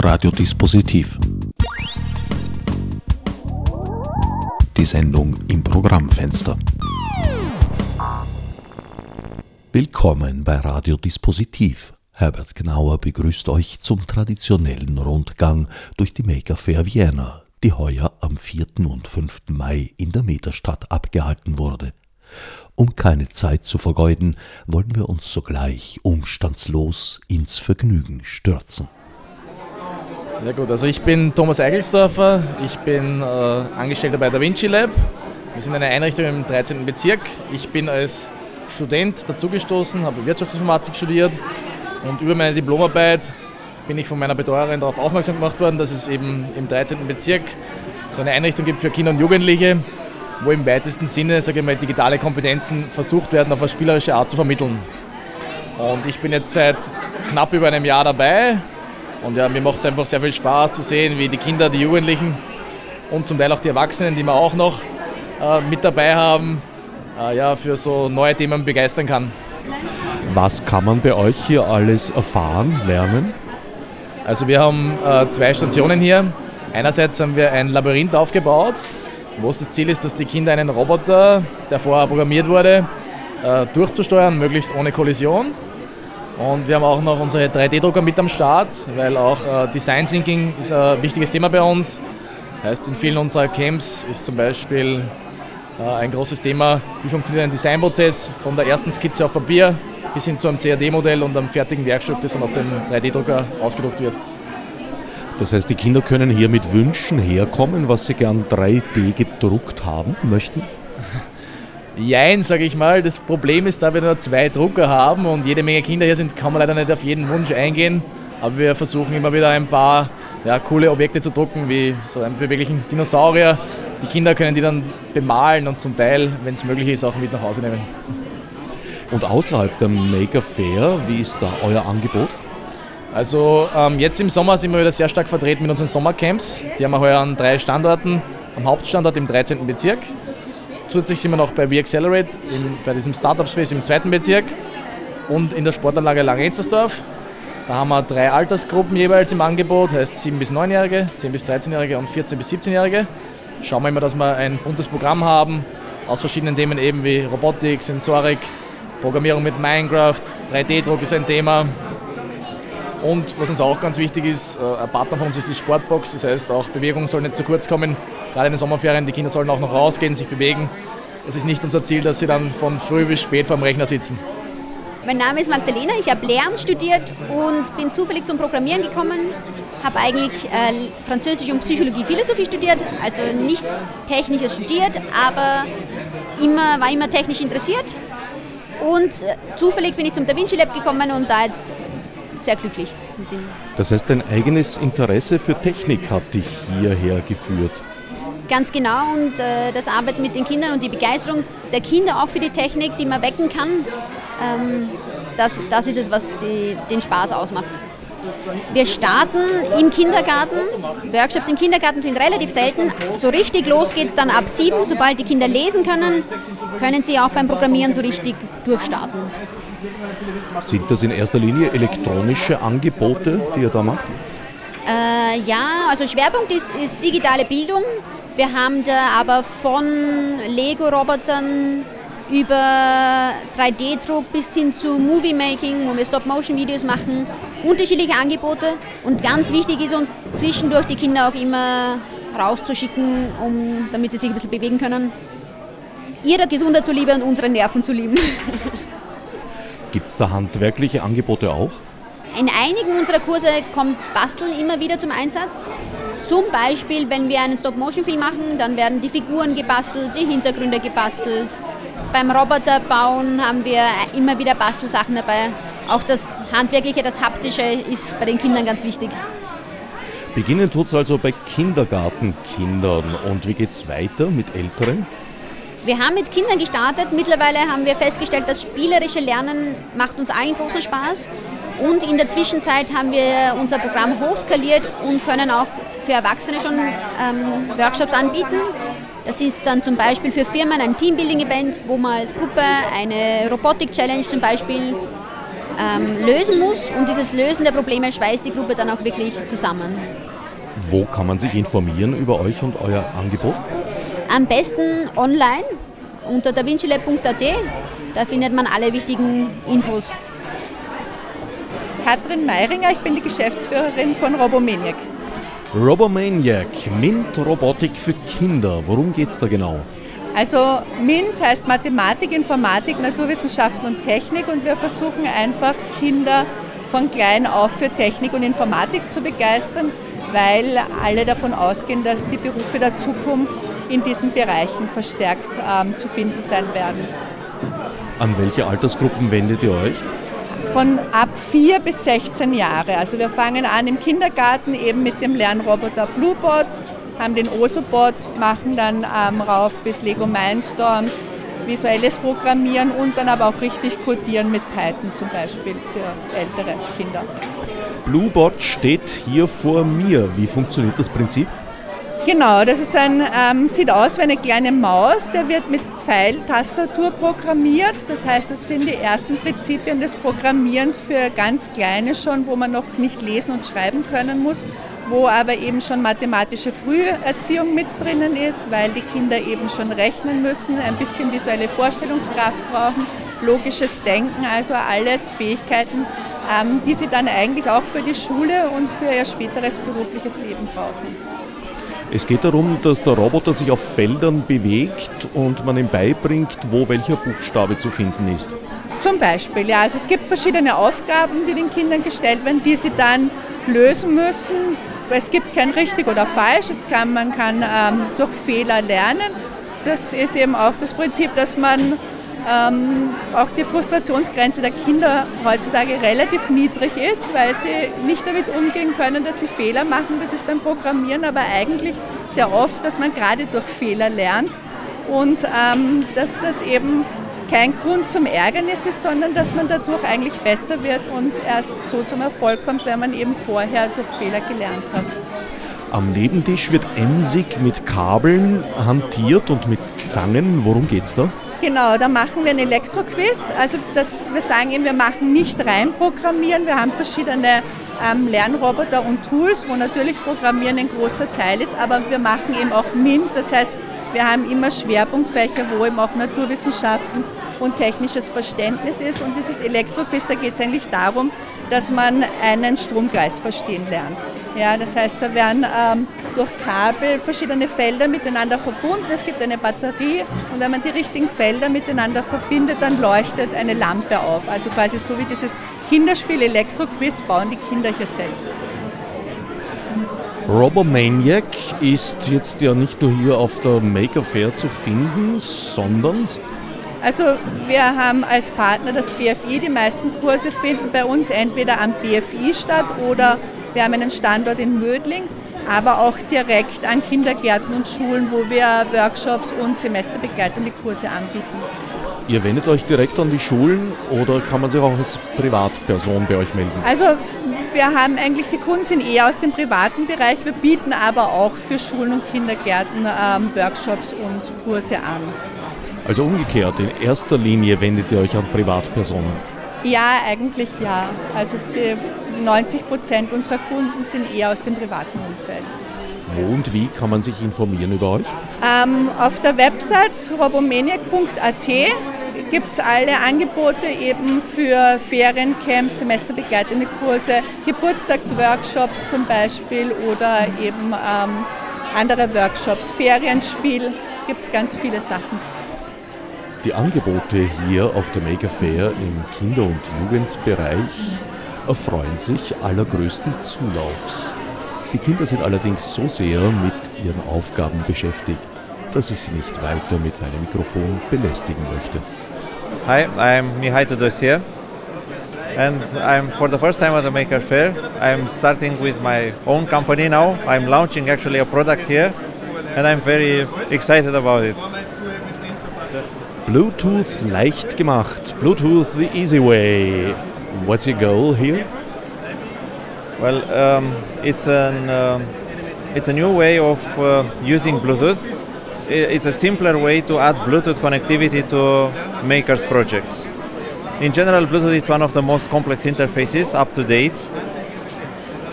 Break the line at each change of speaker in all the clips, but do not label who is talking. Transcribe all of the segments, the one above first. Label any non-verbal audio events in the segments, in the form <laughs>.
Radiodispositiv. Die Sendung im Programmfenster. Willkommen bei Radiodispositiv. Herbert Gnauer begrüßt euch zum traditionellen Rundgang durch die Maker Fair Vienna, die heuer am 4. und 5. Mai in der Meterstadt abgehalten wurde. Um keine Zeit zu vergeuden, wollen wir uns sogleich umstandslos ins Vergnügen stürzen.
Ja gut, also ich bin Thomas Eigelsdorfer, ich bin äh, Angestellter bei der Vinci Lab. Wir sind eine Einrichtung im 13. Bezirk. Ich bin als Student dazugestoßen, habe Wirtschaftsinformatik studiert und über meine Diplomarbeit bin ich von meiner Betreuerin darauf aufmerksam gemacht worden, dass es eben im 13. Bezirk so eine Einrichtung gibt für Kinder und Jugendliche, wo im weitesten Sinne sage ich mal, digitale Kompetenzen versucht werden, auf eine spielerische Art zu vermitteln. Und ich bin jetzt seit knapp über einem Jahr dabei, und ja, mir macht es einfach sehr viel Spaß zu sehen, wie die Kinder, die Jugendlichen und zum Teil auch die Erwachsenen, die wir auch noch äh, mit dabei haben, äh, ja, für so neue Themen begeistern kann.
Was kann man bei euch hier alles erfahren, lernen?
Also wir haben äh, zwei Stationen hier. Einerseits haben wir ein Labyrinth aufgebaut, wo es das Ziel ist, dass die Kinder einen Roboter, der vorher programmiert wurde, äh, durchzusteuern, möglichst ohne Kollision. Und wir haben auch noch unsere 3D-Drucker mit am Start, weil auch äh, Design Thinking ist ein wichtiges Thema bei uns. Heißt, in vielen unserer Camps ist zum Beispiel äh, ein großes Thema, wie funktioniert ein Designprozess von der ersten Skizze auf Papier bis hin zu einem CAD-Modell und einem fertigen Werkstück, das dann aus dem 3D-Drucker ausgedruckt wird.
Das heißt, die Kinder können hier mit Wünschen herkommen, was sie gern 3D gedruckt haben möchten?
Jein, sage ich mal. Das Problem ist, da wir nur zwei Drucker haben und jede Menge Kinder hier sind, kann man leider nicht auf jeden Wunsch eingehen. Aber wir versuchen immer wieder ein paar ja, coole Objekte zu drucken, wie so einen beweglichen Dinosaurier. Die Kinder können die dann bemalen und zum Teil, wenn es möglich ist, auch mit nach Hause nehmen.
Und außerhalb der Maker Fair, wie ist da euer Angebot?
Also ähm, jetzt im Sommer sind wir wieder sehr stark vertreten mit unseren Sommercamps. Die haben wir heuer an drei Standorten. Am Hauptstandort im 13. Bezirk, Zusätzlich sind wir noch bei WeAccelerate, bei diesem Startup Space im zweiten Bezirk und in der Sportanlage Langenzersdorf. Da haben wir drei Altersgruppen jeweils im Angebot, heißt 7 bis 9-Jährige, 10 bis 13-Jährige und 14 bis 17-Jährige. Schauen wir immer, dass wir ein buntes Programm haben aus verschiedenen Themen eben wie Robotik, Sensorik, Programmierung mit Minecraft, 3D-Druck ist ein Thema. Und was uns auch ganz wichtig ist, äh, ein Partner von uns ist die Sportbox, das heißt auch Bewegung soll nicht zu kurz kommen gerade in den Sommerferien, die Kinder sollen auch noch rausgehen, sich bewegen. Es ist nicht unser Ziel, dass sie dann von früh bis spät vor dem Rechner sitzen.
Mein Name ist Magdalena, ich habe Lehramt studiert und bin zufällig zum Programmieren gekommen. Habe eigentlich äh, Französisch und Psychologie, Philosophie studiert, also nichts Technisches studiert, aber immer, war immer technisch interessiert. Und äh, zufällig bin ich zum Da Vinci Lab gekommen und da jetzt sehr glücklich.
Das heißt, dein eigenes Interesse für Technik hat dich hierher geführt?
Ganz genau und äh, das Arbeiten mit den Kindern und die Begeisterung der Kinder auch für die Technik, die man wecken kann, ähm, das, das ist es, was die, den Spaß ausmacht. Wir starten im Kindergarten. Workshops im Kindergarten sind relativ selten. So richtig los geht es dann ab sieben. Sobald die Kinder lesen können, können sie auch beim Programmieren so richtig durchstarten.
Sind das in erster Linie elektronische Angebote, die ihr da macht?
Äh, ja, also Schwerpunkt ist, ist digitale Bildung. Wir haben da aber von Lego-Robotern über 3D-Druck bis hin zu Movie-Making, wo wir Stop-Motion-Videos machen, unterschiedliche Angebote. Und ganz wichtig ist uns zwischendurch die Kinder auch immer rauszuschicken, um, damit sie sich ein bisschen bewegen können. Ihrer Gesundheit zu lieben und unsere Nerven zu lieben. <laughs>
Gibt es da handwerkliche Angebote auch?
In einigen unserer Kurse kommt Basteln immer wieder zum Einsatz. Zum Beispiel, wenn wir einen Stop-Motion-Film machen, dann werden die Figuren gebastelt, die Hintergründe gebastelt. Beim Roboterbauen haben wir immer wieder Bastelsachen dabei. Auch das Handwerkliche, das Haptische ist bei den Kindern ganz wichtig.
Beginnen tut es also bei Kindergartenkindern. Und wie geht es weiter mit Älteren?
Wir haben mit Kindern gestartet. Mittlerweile haben wir festgestellt, das spielerische Lernen macht uns allen großen Spaß. Und in der Zwischenzeit haben wir unser Programm hochskaliert und können auch für Erwachsene schon ähm, Workshops anbieten. Das ist dann zum Beispiel für Firmen ein Teambuilding-Event, wo man als Gruppe eine Robotik-Challenge zum Beispiel ähm, lösen muss. Und dieses Lösen der Probleme schweißt die Gruppe dann auch wirklich zusammen.
Wo kann man sich informieren über euch und euer Angebot?
Am besten online unter davincilab.at. Da findet man alle wichtigen Infos.
Katrin Meiringer, ich bin die Geschäftsführerin von Robomaniac.
Robomaniac, MINT-Robotik für Kinder. Worum geht es da genau?
Also MINT heißt Mathematik, Informatik, Naturwissenschaften und Technik und wir versuchen einfach Kinder von klein auf für Technik und Informatik zu begeistern, weil alle davon ausgehen, dass die Berufe der Zukunft in diesen Bereichen verstärkt ähm, zu finden sein werden.
An welche Altersgruppen wendet ihr euch?
Von ab 4 bis 16 Jahre. Also wir fangen an im Kindergarten eben mit dem Lernroboter Bluebot, haben den Osobot, machen dann ähm, rauf bis Lego Mindstorms, visuelles Programmieren und dann aber auch richtig codieren mit Python zum Beispiel für ältere Kinder.
Bluebot steht hier vor mir. Wie funktioniert das Prinzip?
Genau, das ist ein, ähm, sieht aus wie eine kleine Maus, der wird mit Pfeiltastatur programmiert. Das heißt, das sind die ersten Prinzipien des Programmierens für ganz Kleine schon, wo man noch nicht lesen und schreiben können muss, wo aber eben schon mathematische Früherziehung mit drinnen ist, weil die Kinder eben schon rechnen müssen, ein bisschen visuelle Vorstellungskraft brauchen, logisches Denken, also alles Fähigkeiten, ähm, die sie dann eigentlich auch für die Schule und für ihr späteres berufliches Leben brauchen.
Es geht darum, dass der Roboter sich auf Feldern bewegt und man ihm beibringt, wo welcher Buchstabe zu finden ist.
Zum Beispiel, ja. Also es gibt verschiedene Aufgaben, die den Kindern gestellt werden, die sie dann lösen müssen. Es gibt kein richtig oder falsch. Es kann, man kann ähm, durch Fehler lernen. Das ist eben auch das Prinzip, dass man ähm, auch die Frustrationsgrenze der Kinder heutzutage relativ niedrig ist, weil sie nicht damit umgehen können, dass sie Fehler machen. Das ist beim Programmieren aber eigentlich sehr oft, dass man gerade durch Fehler lernt und ähm, dass das eben kein Grund zum Ärgernis ist, sondern dass man dadurch eigentlich besser wird und erst so zum Erfolg kommt, wenn man eben vorher durch Fehler gelernt hat.
Am Nebentisch wird emsig mit Kabeln hantiert und mit Zangen. Worum geht es da?
Genau, da machen wir ein Elektroquiz. Also das, wir sagen eben, wir machen nicht rein Programmieren. Wir haben verschiedene ähm, Lernroboter und Tools, wo natürlich Programmieren ein großer Teil ist, aber wir machen eben auch MINT. Das heißt, wir haben immer Schwerpunktfächer, wo eben auch Naturwissenschaften und technisches Verständnis ist. Und dieses Elektroquiz, da geht es eigentlich darum, dass man einen Stromkreis verstehen lernt. Ja, das heißt, da werden ähm, durch Kabel verschiedene Felder miteinander verbunden. Es gibt eine Batterie und wenn man die richtigen Felder miteinander verbindet, dann leuchtet eine Lampe auf. Also quasi so wie dieses Kinderspiel Elektroquiz bauen die Kinder hier selbst.
Robomaniac ist jetzt ja nicht nur hier auf der Maker Fair zu finden, sondern
also wir haben als Partner das BFI. Die meisten Kurse finden bei uns entweder am BFI statt oder wir haben einen Standort in Mödling, aber auch direkt an Kindergärten und Schulen, wo wir Workshops und semesterbegleitende Kurse anbieten.
Ihr wendet euch direkt an die Schulen oder kann man sich auch als Privatperson bei euch melden?
Also wir haben eigentlich, die Kunden sind eher aus dem privaten Bereich, wir bieten aber auch für Schulen und Kindergärten ähm, Workshops und Kurse an.
Also umgekehrt, in erster Linie wendet ihr euch an Privatpersonen?
Ja, eigentlich ja. Also 90 Prozent unserer Kunden sind eher aus dem privaten Umfeld.
Wo und wie kann man sich informieren über euch?
Ähm, auf der Website robomaniac.at gibt es alle Angebote eben für Feriencamps, semesterbegleitende Kurse, Geburtstagsworkshops zum Beispiel oder eben ähm, andere Workshops, Ferienspiel, gibt es ganz viele Sachen.
Die Angebote hier auf der Mega Fair im Kinder- und Jugendbereich erfreuen sich allergrößten Zulaufs. Die Kinder sind allerdings so sehr mit ihren Aufgaben beschäftigt, dass ich sie nicht weiter mit meinem Mikrofon belästigen möchte.
Hi, I'm Mihai Tudosier and I'm for the first time at the Maker Fair. I'm starting with my own company now. I'm launching actually a product here and I'm very excited about it.
Bluetooth leicht gemacht. Bluetooth the easy way. What's your goal here?
Well, um, it's an uh, it's a new way of uh, using Bluetooth. It's a simpler way to add Bluetooth connectivity to makers projects. in general, Bluetooth is one of the most complex interfaces up to date.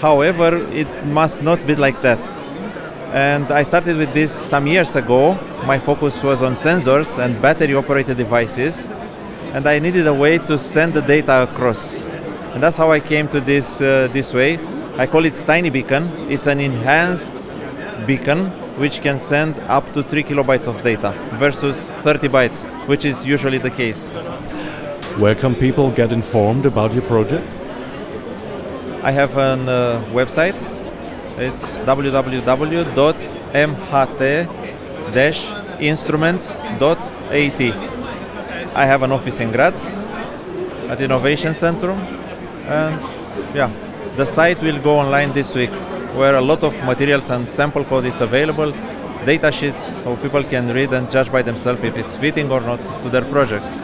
However, it must not be like that. And I started with this some years ago. My focus was on sensors and battery operated devices. And I needed a way to send the data across. And that's how I came to this, uh, this way. I call it Tiny Beacon. It's an enhanced beacon which can send up to 3 kilobytes of data versus 30 bytes, which is usually the case.
Where can people get informed about your project?
I have a uh, website. It's www.mht-instruments.at. I have an office in Graz at Innovation Centrum, and yeah, the site will go online this week, where a lot of materials and sample code is available, data sheets, so people can read and judge by themselves if it's fitting or not to their projects.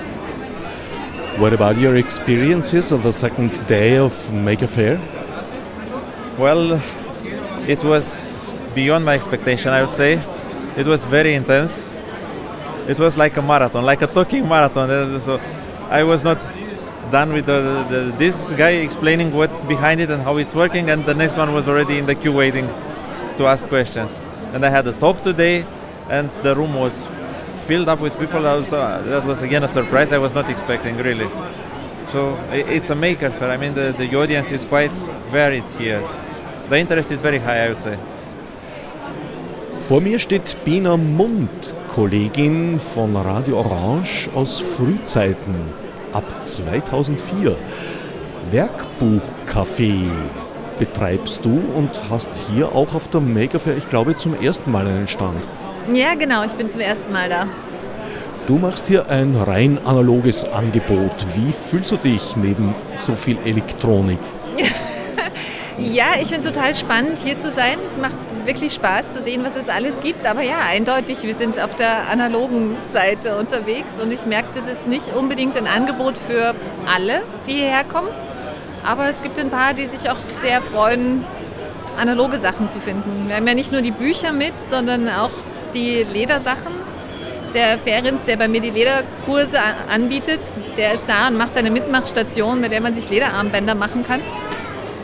What about your experiences on the second day of Maker Fair?
Well, it was beyond my expectation, I would say. It was very intense. It was like a marathon, like a talking marathon. Uh, So I was not done with the, the, this guy explaining what's behind it and how it's working, and the next one was already in the queue waiting to ask questions. And I had a talk today, and the room was filled up with people. That was, uh, that was again a surprise I was not expecting, really. So it's a maker fair. I mean, the, the audience is quite varied here. The interest is very high, I would say.
Vor mir steht Bina Mund, Kollegin von Radio Orange aus Frühzeiten ab 2004. Werkbuchcafé betreibst du und hast hier auch auf der Maker Fair, ich glaube, zum ersten Mal einen Stand.
Ja, genau, ich bin zum ersten Mal da.
Du machst hier ein rein analoges Angebot. Wie fühlst du dich neben so viel Elektronik?
Ja, ich finde es total spannend, hier zu sein. Es macht wirklich Spaß zu sehen, was es alles gibt. Aber ja, eindeutig, wir sind auf der analogen Seite unterwegs und ich merke, das ist nicht unbedingt ein Angebot für alle, die hierher kommen. Aber es gibt ein paar, die sich auch sehr freuen, analoge Sachen zu finden. Wir haben ja nicht nur die Bücher mit, sondern auch die Ledersachen. Der Ferens, der bei mir die Lederkurse anbietet, der ist da und macht eine Mitmachstation, mit der man sich Lederarmbänder machen kann.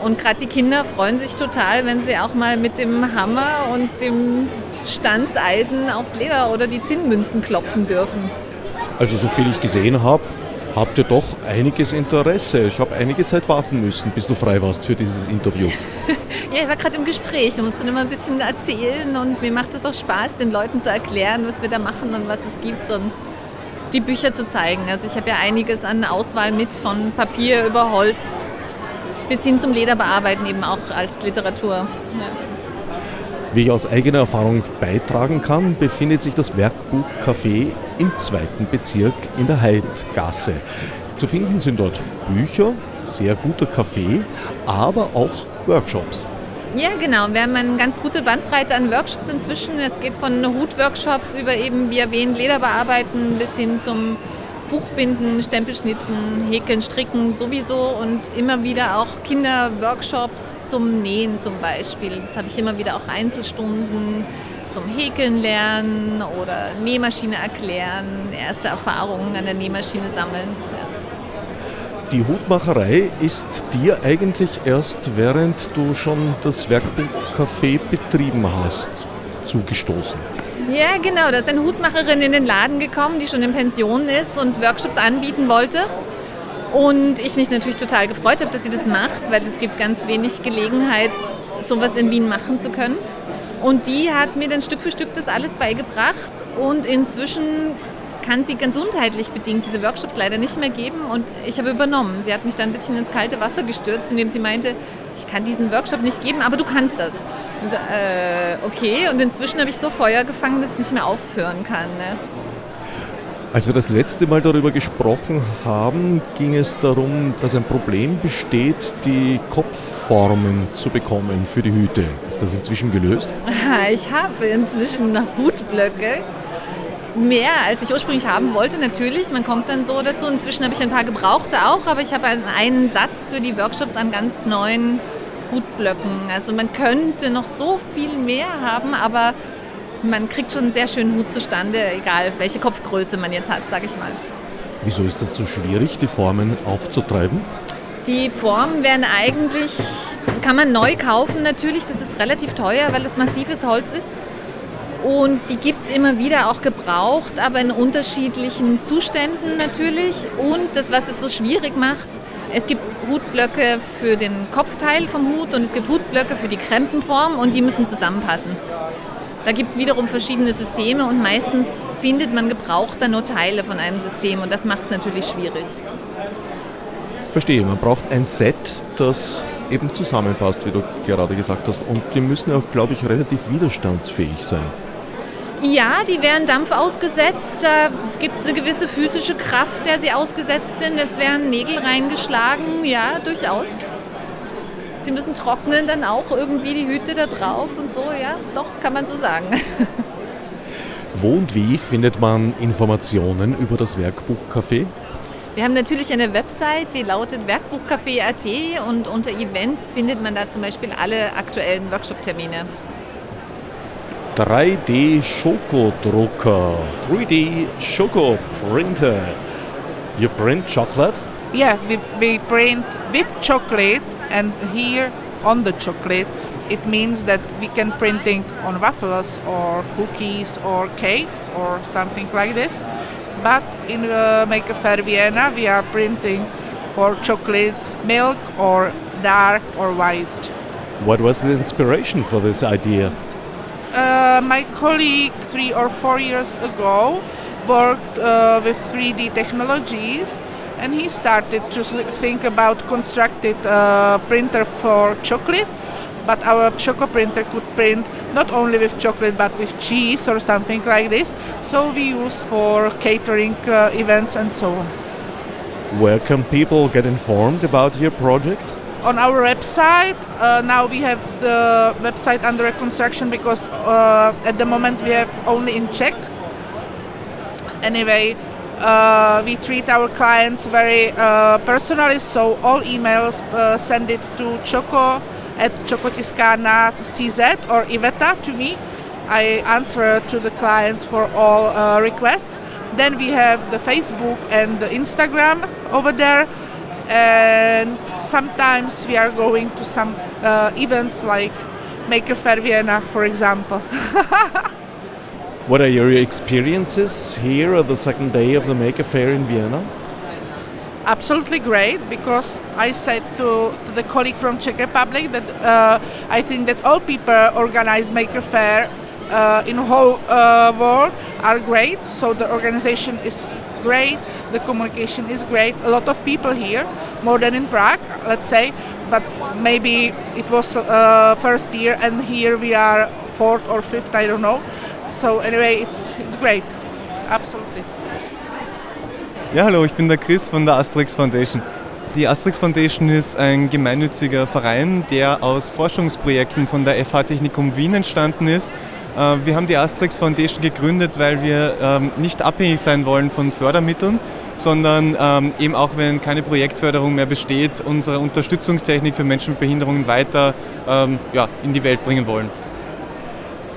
Und gerade die Kinder freuen sich total, wenn sie auch mal mit dem Hammer und dem Stanzeisen aufs Leder oder die Zinnmünzen klopfen dürfen.
Also so viel ich gesehen habe, habt ihr doch einiges Interesse. Ich habe einige Zeit warten müssen, bis du frei warst für dieses Interview. <laughs>
Ja, ich war gerade im Gespräch und musste dann immer ein bisschen erzählen und mir macht es auch Spaß, den Leuten zu erklären, was wir da machen und was es gibt und die Bücher zu zeigen. Also ich habe ja einiges an Auswahl mit, von Papier über Holz bis hin zum Lederbearbeiten eben auch als Literatur. Ja.
Wie ich aus eigener Erfahrung beitragen kann, befindet sich das Werkbuch Café im zweiten Bezirk in der Heidgasse. Zu finden sind dort Bücher, sehr guter Kaffee, aber auch Workshops.
Ja, genau. Wir haben eine ganz gute Bandbreite an Workshops inzwischen. Es geht von Hutworkshops über eben, wie erwähnt, Leder bearbeiten bis hin zum Buchbinden, Stempelschnitzen, Häkeln, Stricken sowieso und immer wieder auch Kinderworkshops zum Nähen zum Beispiel. Jetzt habe ich immer wieder auch Einzelstunden zum Häkeln lernen oder Nähmaschine erklären, erste Erfahrungen an der Nähmaschine sammeln. Ja.
Die Hutmacherei ist dir eigentlich erst während du schon das Werkbuch Café betrieben hast zugestoßen.
Ja, genau. Da ist eine Hutmacherin in den Laden gekommen, die schon in Pension ist und Workshops anbieten wollte. Und ich mich natürlich total gefreut habe, dass sie das macht, weil es gibt ganz wenig Gelegenheit, sowas in Wien machen zu können. Und die hat mir dann Stück für Stück das alles beigebracht und inzwischen kann sie gesundheitlich bedingt diese Workshops leider nicht mehr geben und ich habe übernommen. Sie hat mich dann ein bisschen ins kalte Wasser gestürzt, indem sie meinte, ich kann diesen Workshop nicht geben, aber du kannst das. Ich so, äh, okay, und inzwischen habe ich so Feuer gefangen, dass ich nicht mehr aufhören kann. Ne?
Als wir das letzte Mal darüber gesprochen haben, ging es darum, dass ein Problem besteht, die Kopfformen zu bekommen für die Hüte. Ist das inzwischen gelöst? <laughs>
Ich habe inzwischen Hutblöcke. Mehr als ich ursprünglich haben wollte, natürlich. Man kommt dann so dazu. Inzwischen habe ich ein paar gebrauchte auch, aber ich habe einen- Satz für die Workshops an ganz neuen Hutblöcken. Also man könnte noch so viel mehr haben, aber man kriegt schon einen sehr schönen Hut zustande, egal welche Kopfgröße man jetzt hat, sage ich mal.
Wieso ist das so schwierig, die Formen aufzutreiben?
Die Formen werden eigentlich, kann man neu kaufen natürlich, das ist relativ teuer, weil es massives Holz ist. Und die gibt es immer wieder auch gebraucht, aber in unterschiedlichen Zuständen natürlich. Und das, was es so schwierig macht, es gibt Hutblöcke für den Kopfteil vom Hut und es gibt Hutblöcke für die Krempenform und die müssen zusammenpassen. Da gibt es wiederum verschiedene Systeme und meistens findet man gebraucht dann nur Teile von einem System und das macht es natürlich schwierig.
Verstehe, man braucht ein Set, das eben zusammenpasst, wie du gerade gesagt hast. Und die müssen auch, glaube ich, relativ widerstandsfähig sein.
Ja, die werden Dampf ausgesetzt. Da gibt es eine gewisse physische Kraft, der sie ausgesetzt sind. Es werden Nägel reingeschlagen, ja, durchaus. Sie müssen trocknen dann auch irgendwie die Hüte da drauf und so, ja, doch, kann man so sagen. <laughs>
Wo und wie findet man Informationen über das Werkbuchcafé?
Wir haben natürlich eine Website, die lautet werkbuchcafé.at und unter Events findet man da zum Beispiel alle aktuellen Workshop-Termine.
3D-Schokodrucker, 3D-Schokoprinter. You print chocolate?
Yeah, we, we print with chocolate and here on the chocolate it means that we can printing on waffles or cookies or cakes or something like this. But in uh, Maker Fair Vienna we are printing for chocolates, milk or dark or white.
What was the inspiration for this idea?
Uh, my colleague three or four years ago worked uh, with 3D technologies and he started to think about constructed uh, printer for chocolate. But our choco printer could print not only with chocolate but with cheese or something like this. So we use for catering uh, events and so on.
Where can people get informed about your project
on our website. Uh, now we have the website under construction because uh, at the moment we have only in Czech. Anyway, uh, we treat our clients very uh, personally, so all emails uh, send it to Choco at Chocotiscana CZ or Iveta to me. I answer to the clients for all uh, requests. Then we have the Facebook and the Instagram over there and sometimes we are going to some uh, events like Maker Fair Vienna, for example. <laughs>
what are your experiences here on the second day of the Maker Fair in Vienna?
Absolutely great because I said to, to the colleague from Czech Republic that uh, I think that all people organize Maker Fair uh, in the whole uh, world are great. So the organization is great, the communication is great. A lot of people here, more than in Prague, let's say, but maybe it was uh, first year and here we are fourth or fifth, I don't know. So anyway, it's it's great, absolutely.
Ja, hallo, ich bin der Chris von der Asterix Foundation. Die Asterix Foundation ist ein gemeinnütziger Verein, der aus Forschungsprojekten von der FH Technikum Wien entstanden ist wir haben die Asterix Foundation gegründet, weil wir ähm, nicht abhängig sein wollen von Fördermitteln, sondern ähm, eben auch wenn keine Projektförderung mehr besteht, unsere Unterstützungstechnik für Menschen mit Behinderungen weiter ähm, ja, in die Welt bringen wollen.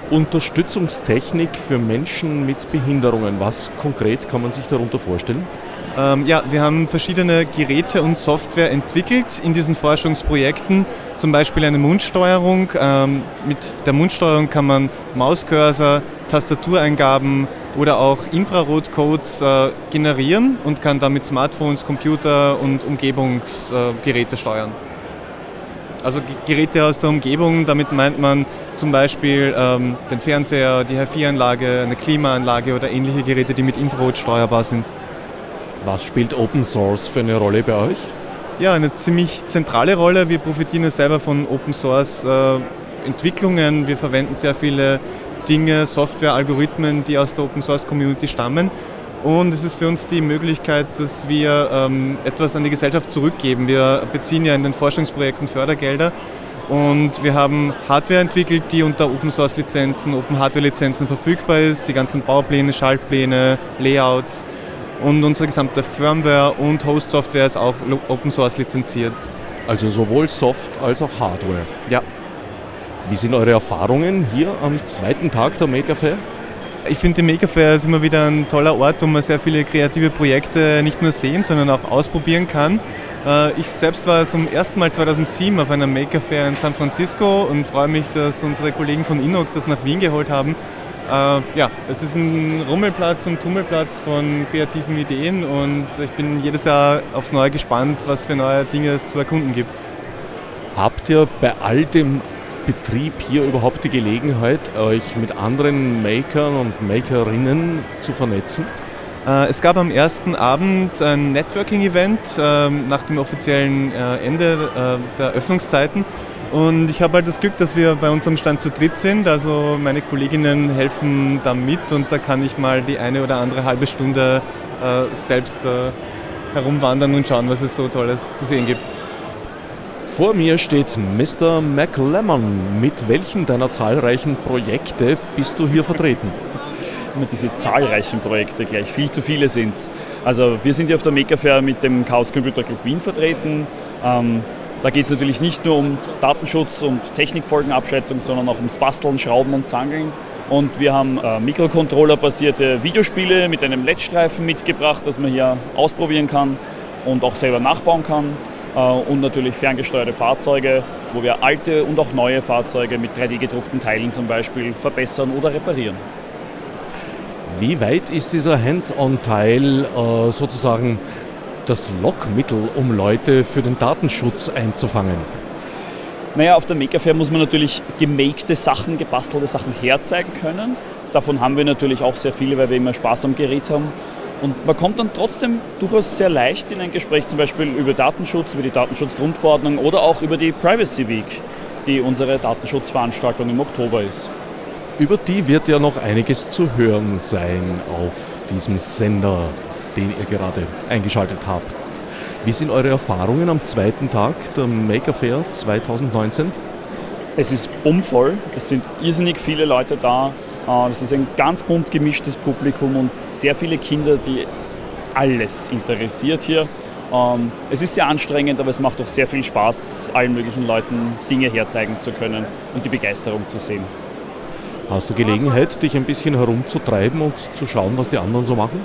Unterstützungstechnik für Menschen mit Behinderungen. Was konkret kann man sich darunter vorstellen?
Ähm, ja, wir haben verschiedene Geräte und Software entwickelt in diesen Forschungsprojekten, zum Beispiel eine Mundsteuerung. Ähm, mit der Mundsteuerung kann man Mauscursor, Tastatureingaben oder auch Infrarotcodes äh, generieren und kann damit Smartphones, Computer und Umgebungsgeräte äh, steuern. Also Geräte aus der Umgebung, damit meint man zum Beispiel ähm, den Fernseher, die HiFi-Anlage, eine Klimaanlage oder ähnliche Geräte, die mit Infrarot steuerbar sind.
Was spielt Open Source für eine Rolle bei euch?
Ja, eine ziemlich zentrale Rolle. Wir profitieren ja selber von Open Source äh, Entwicklungen. Wir verwenden sehr viele Dinge, Software, Algorithmen, die aus der Open Source Community stammen. Und es ist für uns die Möglichkeit, dass wir ähm, etwas an die Gesellschaft zurückgeben. Wir beziehen ja in den Forschungsprojekten Fördergelder und wir haben Hardware entwickelt, die unter Open Source Lizenzen, Open Hardware Lizenzen verfügbar ist. Die ganzen Baupläne, Schaltpläne, Layouts und unsere gesamte Firmware und Host-Software ist auch Open Source lizenziert.
Also sowohl Soft als auch Hardware.
Ja.
Wie sind eure Erfahrungen hier am zweiten Tag der Maker Fair?
Ich finde, die Maker Fair ist immer wieder ein toller Ort, wo man sehr viele kreative Projekte nicht nur sehen, sondern auch ausprobieren kann. Äh, ich selbst war zum ersten Mal 2007 auf einer Maker Fair in San Francisco und freue mich, dass unsere Kollegen von Inok das nach Wien geholt haben. Äh, ja, es ist ein Rummelplatz und Tummelplatz von kreativen Ideen und ich bin jedes Jahr aufs Neue gespannt, was für neue Dinge es zu erkunden gibt.
Habt ihr bei all dem Betrieb hier überhaupt die Gelegenheit, euch mit anderen Makern und Makerinnen zu vernetzen?
Äh, es gab am ersten Abend ein Networking-Event ähm, nach dem offiziellen äh, Ende äh, der Öffnungszeiten. Und ich habe halt das Glück, dass wir bei unserem Stand zu dritt sind. Also meine Kolleginnen helfen da mit und da kann ich mal die eine oder andere halbe Stunde selbst herumwandern und schauen, was es so Tolles zu sehen gibt.
Vor mir steht Mr. McLemmon. Mit welchem deiner zahlreichen Projekte bist du hier vertreten? <laughs>
immer diese zahlreichen Projekte gleich, viel zu viele sind es. Also wir sind hier auf der Maker Fair mit dem Chaos Computer Club Wien vertreten. Ähm, da geht es natürlich nicht nur um Datenschutz und Technikfolgenabschätzung, sondern auch ums Basteln, Schrauben und Zangeln. Und wir haben äh, Mikrocontroller-basierte Videospiele mit einem LED-Streifen mitgebracht, das man hier ausprobieren kann und auch selber nachbauen kann. Äh, und natürlich ferngesteuerte Fahrzeuge, wo wir alte und auch neue Fahrzeuge mit 3D-gedruckten Teilen zum Beispiel verbessern oder reparieren.
Wie weit ist dieser Hands-on-Teil äh, sozusagen das Lockmittel, um Leute für den Datenschutz einzufangen?
Naja, auf der Maker Fair muss man natürlich gemakte Sachen, gebastelte Sachen herzeigen können. Davon haben wir natürlich auch sehr viele, weil wir immer Spaß am Gerät haben. Und man kommt dann trotzdem durchaus sehr leicht in ein Gespräch, zum Beispiel über Datenschutz, über die Datenschutzgrundverordnung oder auch über die Privacy Week, die unsere Datenschutzveranstaltung im Oktober ist.
Über die wird ja noch einiges zu hören sein auf diesem Sender, den ihr gerade eingeschaltet habt. Wie sind eure Erfahrungen am zweiten Tag der Maker Fair 2019?
Es ist bummvoll, es sind irrsinnig viele Leute da. Es ist ein ganz bunt gemischtes Publikum und sehr viele Kinder, die alles interessiert hier. Ähm, es ist sehr anstrengend, aber es macht auch sehr viel Spaß, allen möglichen Leuten Dinge herzeigen zu können und die Begeisterung zu sehen.
Hast du Gelegenheit, dich ein bisschen herumzutreiben und zu schauen, was die anderen so machen?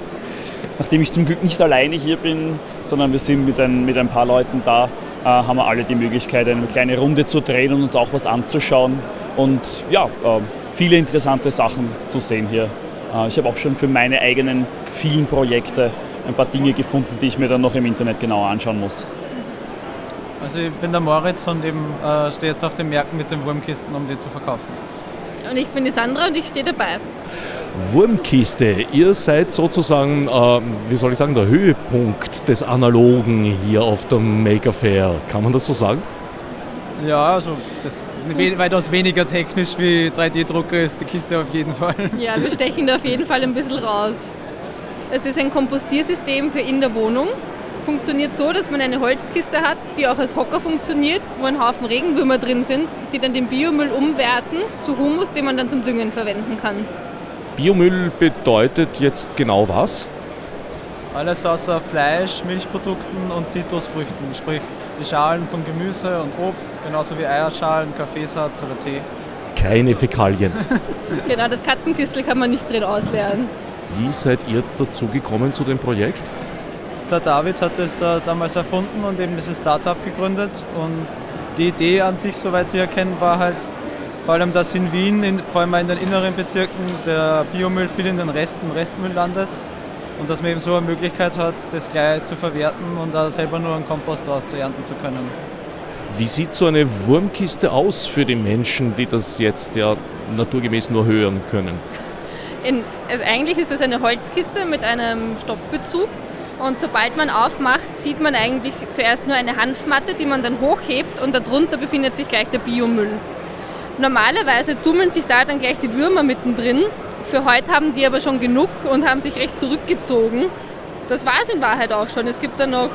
Nachdem ich zum Glück nicht alleine hier bin, sondern wir sind mit ein, mit ein paar Leuten da, äh, haben wir alle die Möglichkeit, eine kleine Runde zu drehen und uns auch was anzuschauen. Und ja, äh, viele interessante Sachen zu sehen hier. Äh, ich habe auch schon für meine eigenen vielen Projekte ein paar Dinge gefunden, die ich mir dann noch im Internet genauer anschauen muss.
Also ich bin der Moritz und eben äh, stehe jetzt auf den Märkten mit den Wurmkisten, um die zu verkaufen.
Und ich bin die Sandra und ich stehe dabei.
Wurmkiste, ihr seid sozusagen, äh, wie soll ich sagen, der Höhepunkt des Analogen hier auf der Maker Fair. Kann man das so sagen?
Ja, also das weitaus weniger technisch wie 3D-Drucker ist die Kiste auf jeden Fall.
Ja, wir stechen da auf jeden Fall ein bisschen raus. Es ist ein Kompostiersystem für in der Wohnung funktioniert so, dass man eine Holzkiste hat, die auch als Hocker funktioniert, wo ein Haufen Regenwürmer drin sind, die dann den Biomüll umwerten zu Humus, den man dann zum Düngen verwenden kann.
Biomüll bedeutet jetzt genau was?
Alles außer Fleisch, Milchprodukten und Zitrusfrüchten, sprich die Schalen von Gemüse und Obst, genauso wie Eierschalen, Kaffeesatz oder Tee.
Keine Fäkalien. <laughs>
genau, das Katzenkistel kann man nicht drin ausleeren.
Wie seid ihr dazu gekommen zu dem Projekt?
Der David hat es äh, damals erfunden und eben dieses Startup gegründet. Und die Idee an sich, soweit Sie erkennen, war halt vor allem, dass in Wien, in, vor allem in den inneren Bezirken, der Biomüll viel in den Rest, im Restmüll landet. Und dass man eben so eine Möglichkeit hat, das gleich zu verwerten und da selber nur einen Kompost daraus zu ernten zu können.
Wie sieht so eine Wurmkiste aus für die Menschen, die das jetzt ja naturgemäß nur hören können?
In, also eigentlich ist es eine Holzkiste mit einem Stoffbezug und sobald man aufmacht, sieht man eigentlich zuerst nur eine Hanfmatte, die man dann hochhebt und darunter befindet sich gleich der Biomüll. Normalerweise tummeln sich da dann gleich die Würmer mittendrin. Für heute haben die aber schon genug und haben sich recht zurückgezogen. Das war es in Wahrheit auch schon. Es gibt dann noch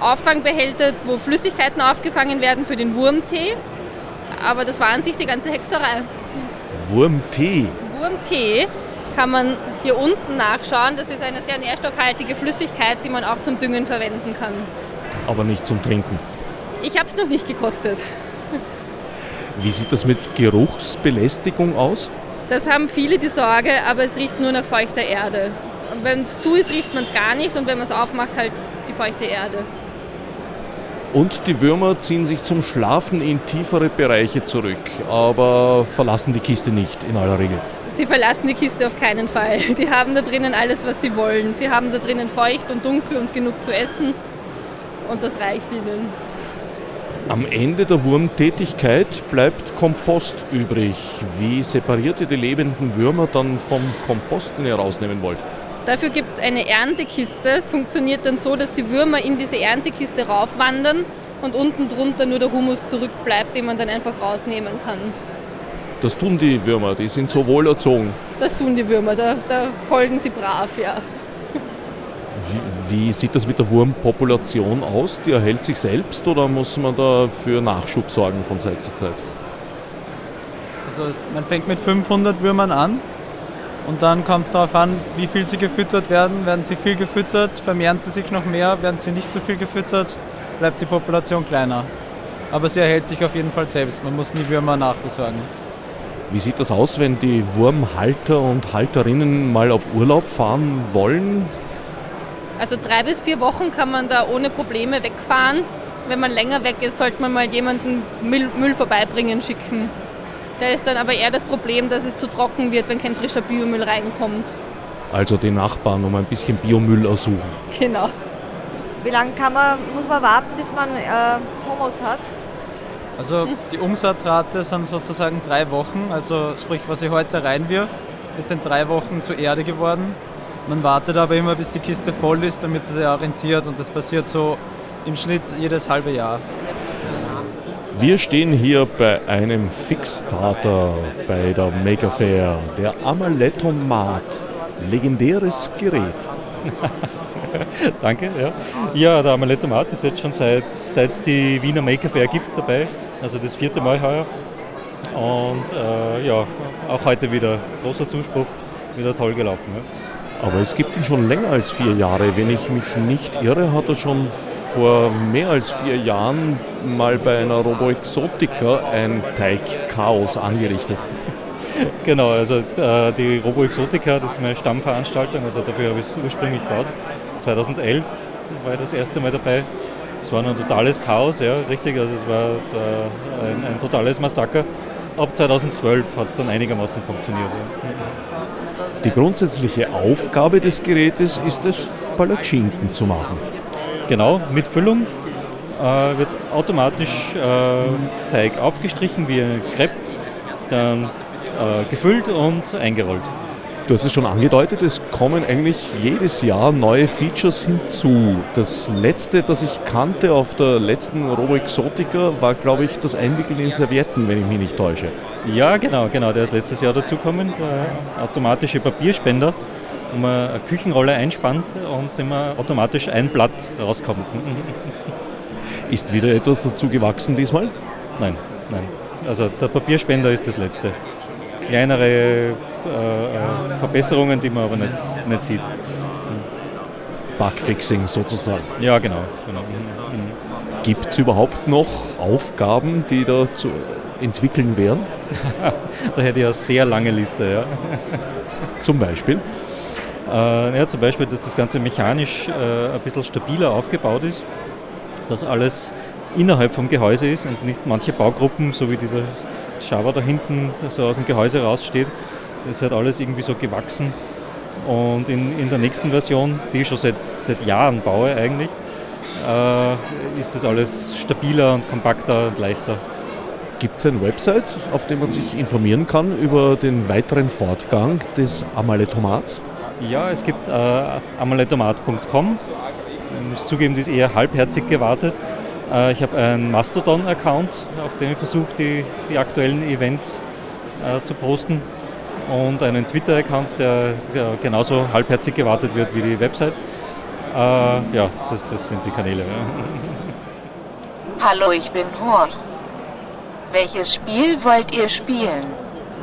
Auffangbehälter, wo Flüssigkeiten aufgefangen werden für den Wurmtee. Aber das war an sich die ganze Hexerei.
Wurmtee?
Wurmtee kann man hier unten nachschauen. Das ist eine sehr nährstoffhaltige Flüssigkeit, die man auch zum Düngen verwenden kann.
Aber nicht zum Trinken.
Ich habe es noch nicht gekostet.
Wie sieht das mit Geruchsbelästigung aus?
Das haben viele die Sorge, aber es riecht nur nach feuchter Erde. Wenn es zu ist, riecht man es gar nicht und wenn man es aufmacht, halt die feuchte Erde.
Und die Würmer ziehen sich zum Schlafen in tiefere Bereiche zurück, aber verlassen die Kiste nicht in aller Regel.
Sie verlassen die Kiste auf keinen Fall. <laughs> Die haben da drinnen alles, was sie wollen. Sie haben da drinnen feucht und dunkel und genug zu essen und das reicht ihnen.
Am Ende der Wurmtätigkeit bleibt Kompost übrig. Wie separiert ihr die lebenden Würmer dann vom Kompost, den ihr rausnehmen wollt?
Dafür gibt es eine Erntekiste. Funktioniert dann so, dass die Würmer in diese Erntekiste raufwandern und unten drunter nur der Humus zurückbleibt, den man dann einfach rausnehmen kann.
Das tun die Würmer, die sind so wohl erzogen.
Das tun die Würmer, da, da folgen sie brav, ja.
Wie, wie, sieht das mit der Wurmpopulation aus? Die erhält sich selbst oder muss man da für Nachschub sorgen von Zeit zu Zeit?
Also man fängt mit 500 Würmern an und dann kommt es darauf an, wie viel sie gefüttert werden. Werden sie viel gefüttert, vermehren sie sich noch mehr. Werden sie nicht so viel gefüttert, bleibt die Population kleiner. Aber sie erhält sich auf jeden Fall selbst. Man muss nie Würmer nachbesorgen.
Wie sieht das aus, wenn die Wurmhalter und Halterinnen mal auf Urlaub fahren wollen?
Also drei bis vier Wochen kann man da ohne Probleme wegfahren. Wenn man länger weg ist, sollte man mal jemanden Müll, Müll vorbeibringen schicken. Da ist dann aber eher das Problem, dass es zu trocken wird, wenn kein frischer Biomüll reinkommt.
Also die Nachbarn um ein bisschen Biomüll ersuchen.
Genau.
Wie lange kann man, muss man warten, bis man äh, Humus hat?
Also die Umsatzrate sind sozusagen drei Wochen. Also sprich, was ich heute reinwirf, ist in drei Wochen zur Erde geworden. Man wartet aber immer, bis die Kiste voll ist, damit sie sich orientiert und das passiert so im Schnitt jedes halbe Jahr.
Wir stehen hier bei einem Fixstarter bei der Maker Fair, der Amalettomat. Legendäres Gerät. <laughs>
Danke. Ja. ja, der Amalettomat ist jetzt schon seit es die Wiener Maker Fair gibt dabei. Also das vierte Mal heuer. Und äh, ja, auch heute wieder großer Zuspruch, wieder toll gelaufen. Ja.
Aber es gibt ihn schon länger als vier Jahre. Wenn ich mich nicht irre, hat er schon vor mehr als vier Jahren mal bei einer Robo Exotica ein Teigchaos angerichtet. <laughs>
Genau, also äh, die Robo Exotica, das ist meine Stammveranstaltung, also dafür habe ich es ursprünglich gebaut. 2011 war ich das erste Mal dabei. Das war ein totales Chaos, ja, richtig, also es war äh, ein, ein, totales Massaker. Ab 2012 hat es dann einigermaßen funktioniert. Ja.
Die grundsätzliche Aufgabe des Gerätes ist es, Palatschinken zu machen.
Genau, mit Füllung äh, wird automatisch äh, Teig aufgestrichen wie ein Crepe, dann äh, gefüllt und eingerollt.
Du hast es schon angedeutet, es kommen eigentlich jedes Jahr neue Features hinzu. Das letzte, das ich kannte auf der letzten Robo Exotica, war, glaube ich, das Einwickeln in Servietten, wenn ich mich nicht täusche.
Ja, genau, genau. Der ist letztes Jahr dazugekommen, der automatische Papierspender wo man eine Küchenrolle einspannt und immer automatisch ein Blatt rauskommt. <laughs>
Ist wieder etwas dazu gewachsen diesmal?
Nein, nein. Also der Papierspender ist das letzte. Kleinere äh, Verbesserungen, die man aber nicht, nicht sieht.
Bugfixing sozusagen.
Ja, genau. genau.
Gibt es überhaupt noch Aufgaben, die da zu entwickeln wären? <laughs>
da hätte ich eine sehr lange Liste, ja.
Zum Beispiel?
Äh, ja, zum Beispiel, dass das Ganze mechanisch äh, ein bisschen stabiler aufgebaut ist, dass alles innerhalb vom Gehäuse ist und nicht manche Baugruppen, so wie dieser Schauer da hinten so aus dem Gehäuse raussteht, das halt alles irgendwie so gewachsen. Und in, in der nächsten Version, die ich schon seit, seit Jahren baue eigentlich, äh, ist das alles stabiler und kompakter und leichter.
Gibt es eine Website, auf der man sich informieren kann über den weiteren Fortgang des Amalettomats?
Ja, es gibt äh, amaletomat.com. Ich muss zugeben, die ist eher halbherzig gewartet. Äh, ich habe einen Mastodon-Account, auf dem ich versuche, die, die aktuellen Events äh, zu posten. Und einen Twitter-Account, der, der, genauso halbherzig gewartet wird wie die Website. Äh, ja, das, das sind die Kanäle. <laughs>
Hallo, ich bin Horch. Welches Spiel wollt ihr spielen?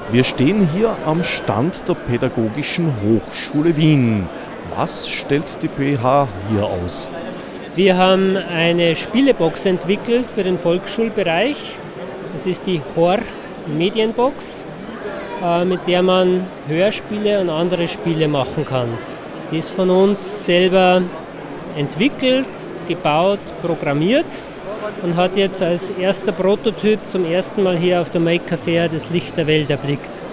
Wir stehen hier am Stand der Pädagogischen Hochschule Wien. Was stellt die PH hier aus?
Wir haben eine Spielebox entwickelt für den Volksschulbereich. Das ist die HOR Medienbox. äh, mit der man Hörspiele und andere Spiele machen kann. Die ist von uns selber entwickelt, gebaut, programmiert und hat jetzt als erster Prototyp zum ersten Mal hier auf der Maker Fair das Licht der Welt erblickt.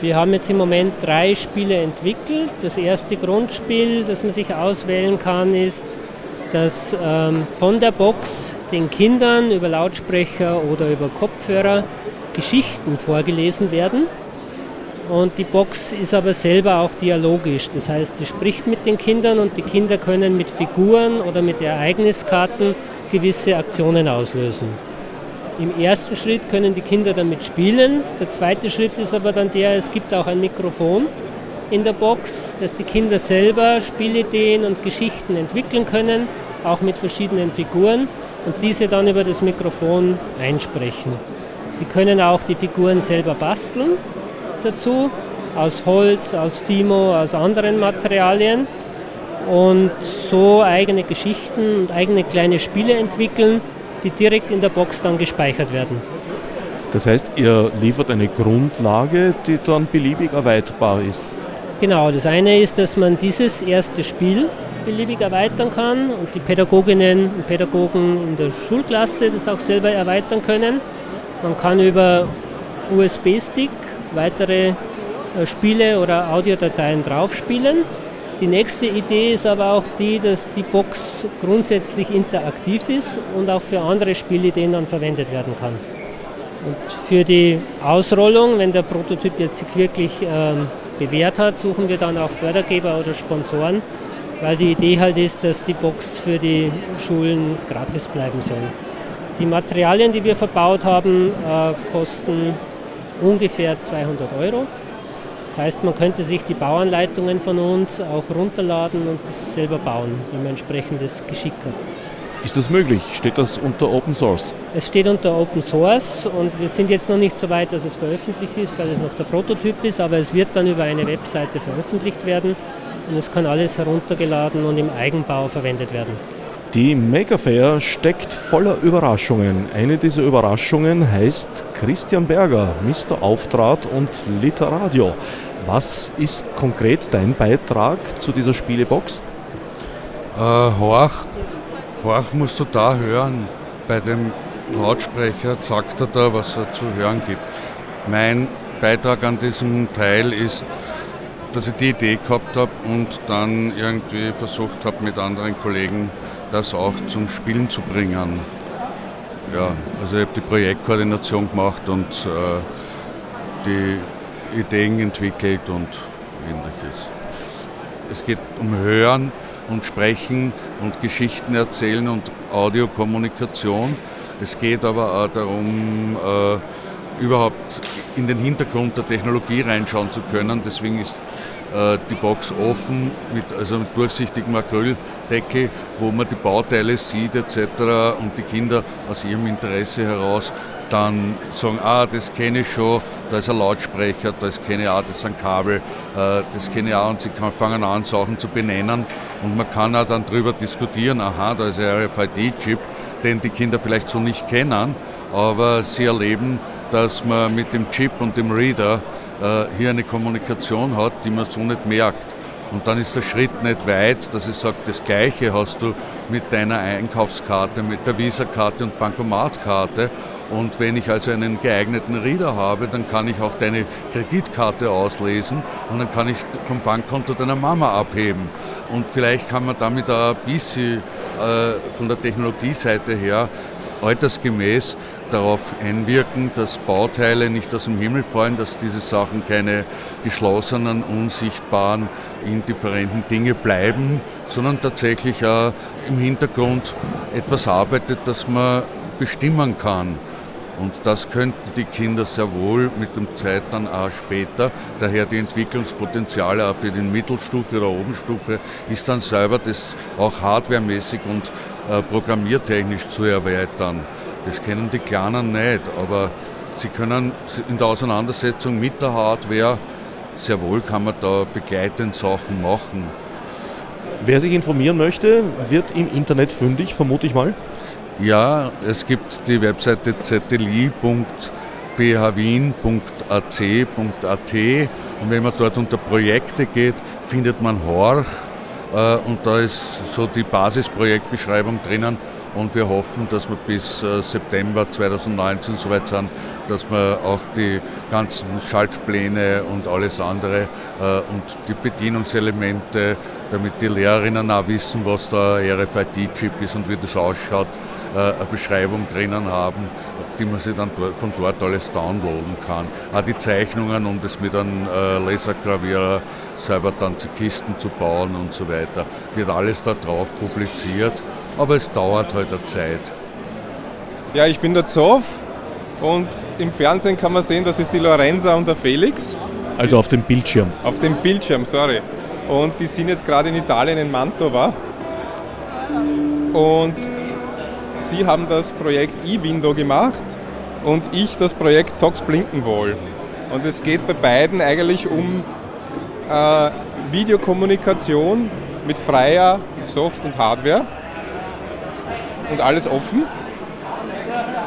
Wir haben jetzt im Moment drei Spiele entwickelt. Das erste Grundspiel, das man sich auswählen kann, ist, dass ähm, von der Box den Kindern über Lautsprecher oder über Kopfhörer Geschichten vorgelesen werden. Und die Box ist aber selber auch dialogisch. Das heißt, sie spricht mit den Kindern und die Kinder können mit Figuren oder mit Ereigniskarten gewisse Aktionen auslösen. Im ersten Schritt können die Kinder damit spielen. Der zweite Schritt ist aber dann der, es gibt auch ein Mikrofon in der Box, dass die Kinder selber Spielideen und Geschichten entwickeln können, auch mit verschiedenen Figuren und diese dann über das Mikrofon einsprechen. Sie können auch die Figuren selber basteln dazu, aus Holz, aus Fimo, aus anderen Materialien und so eigene Geschichten und eigene kleine Spiele entwickeln, die direkt in der Box dann gespeichert werden.
Das heißt, ihr liefert eine Grundlage, die dann beliebig erweiterbar ist.
Genau, das eine ist, dass man dieses erste Spiel beliebig erweitern kann und die Pädagoginnen und Pädagogen in der Schulklasse das auch selber erweitern können. Man kann über USB-Stick weitere äh, Spiele oder Audiodateien draufspielen. Die nächste Idee ist aber auch die, dass die Box grundsätzlich interaktiv ist und auch für andere Spielideen dann verwendet werden kann. Und für die Ausrollung, wenn der Prototyp jetzt sich wirklich ähm, bewährt hat, suchen wir dann auch Fördergeber oder Sponsoren, weil die Idee halt ist, dass die Box für die Schulen gratis bleiben soll. Die Materialien, die wir verbaut haben, äh, kosten ungefähr 200 Euro. Das heißt, man könnte sich die Bauanleitungen von uns auch runterladen und das selber bauen, wenn man entsprechendes Geschick hat.
Ist das möglich? Steht das unter Open Source?
Es steht unter Open Source und wir sind jetzt noch nicht so weit, dass es veröffentlicht ist, weil es noch der Prototyp ist, aber es wird dann über eine Webseite veröffentlicht werden und es kann alles heruntergeladen und im Eigenbau verwendet werden.
Die Maker Fair steckt voller Überraschungen. Eine dieser Überraschungen heißt Christian Berger, Mr. Auftrat und Literadio. Was ist konkret dein Beitrag zu dieser Spielebox?
Äh, Horch, Horch musst du da hören. Bei dem Lautsprecher sagt er da, was er zu hören gibt. Mein Beitrag an diesem Teil ist, dass ich die Idee gehabt habe und dann irgendwie versucht habe, mit anderen Kollegen das auch zum Spielen zu bringen. Ja, also ich habe die Projektkoordination gemacht und äh, die Ideen entwickelt und ähnliches. Es geht um Hören und Sprechen und Geschichten erzählen und Audiokommunikation. Es geht aber auch darum, äh, überhaupt in den Hintergrund der Technologie reinschauen zu können. Deswegen ist die Box offen, mit, also mit durchsichtigem Acryldeckel, wo man die Bauteile sieht etc. und die Kinder aus ihrem Interesse heraus dann sagen, ah, das kenne ich schon, da ist ein Lautsprecher, das kenne ich auch, das ist ein Kabel, äh, das kenne ich auch und sie fangen an, Sachen zu benennen und man kann auch dann darüber diskutieren, aha, da ist ein RFID-Chip, den die Kinder vielleicht so nicht kennen, aber sie erleben, dass man mit dem Chip und dem Reader äh, hier eine Kommunikation hat, die man so nicht merkt. Und dann ist der Schritt nicht weit, dass ich sage, das Gleiche hast du mit deiner Einkaufskarte, mit der Visa-Karte und Bankomatkarte. Und wenn ich also einen geeigneten Reader habe, dann kann ich auch deine Kreditkarte auslesen und dann kann ich vom Bankkonto deiner Mama abheben. Und vielleicht kann man damit auch ein bisschen äh, von der Technologieseite her altersgemäß darauf einwirken, dass Bauteile nicht aus dem Himmel fallen, dass diese Sachen keine geschlossenen, unsichtbaren, indifferenten Dinge bleiben, sondern tatsächlich auch im Hintergrund etwas arbeitet, das man bestimmen kann. Und das könnten die Kinder sehr wohl mit dem Zeit dann auch später. Daher die Entwicklungspotenziale auch für die Mittelstufe oder Obenstufe ist dann selber das auch hardwaremäßig und programmiertechnisch zu erweitern. Das kennen die Kleinen nicht, aber sie können in der Auseinandersetzung mit der Hardware sehr wohl kann man da begleitend Sachen machen.
Wer sich informieren möchte, wird im Internet fündig, vermute ich mal.
Ja, es gibt die Webseite zli.at bhwien.ac.at und wenn man dort unter Projekte geht, findet man Horch äh, und da ist so die Basisprojektbeschreibung drinnen und wir hoffen, dass wir bis äh, September 2019 soweit sind, dass wir auch die ganzen Schaltpläne und alles andere äh, und die Bedienungselemente, damit die Lehrerinnen auch wissen, was der RFID-Chip ist und wie das ausschaut, eine Beschreibung drinnen haben, die man sich dann von dort alles downloaden kann. Auch die Zeichnungen, um das mit einem Lasergravierer selber dann zu Kisten zu bauen und so weiter, wird alles da drauf publiziert, aber es dauert halt eine Zeit.
Ja, ich bin der Zoff und im Fernsehen kann man sehen, das ist die Lorenza und der Felix.
Also auf dem Bildschirm.
Auf dem Bildschirm, sorry. Und die sind jetzt gerade in Italien, in Mantova. Und sie haben das Projekt eWindow gemacht und ich das Projekt Tox Blinkenwall. Und es geht bei beiden eigentlich um äh, Videokommunikation mit freier Soft- und Hardware und alles offen.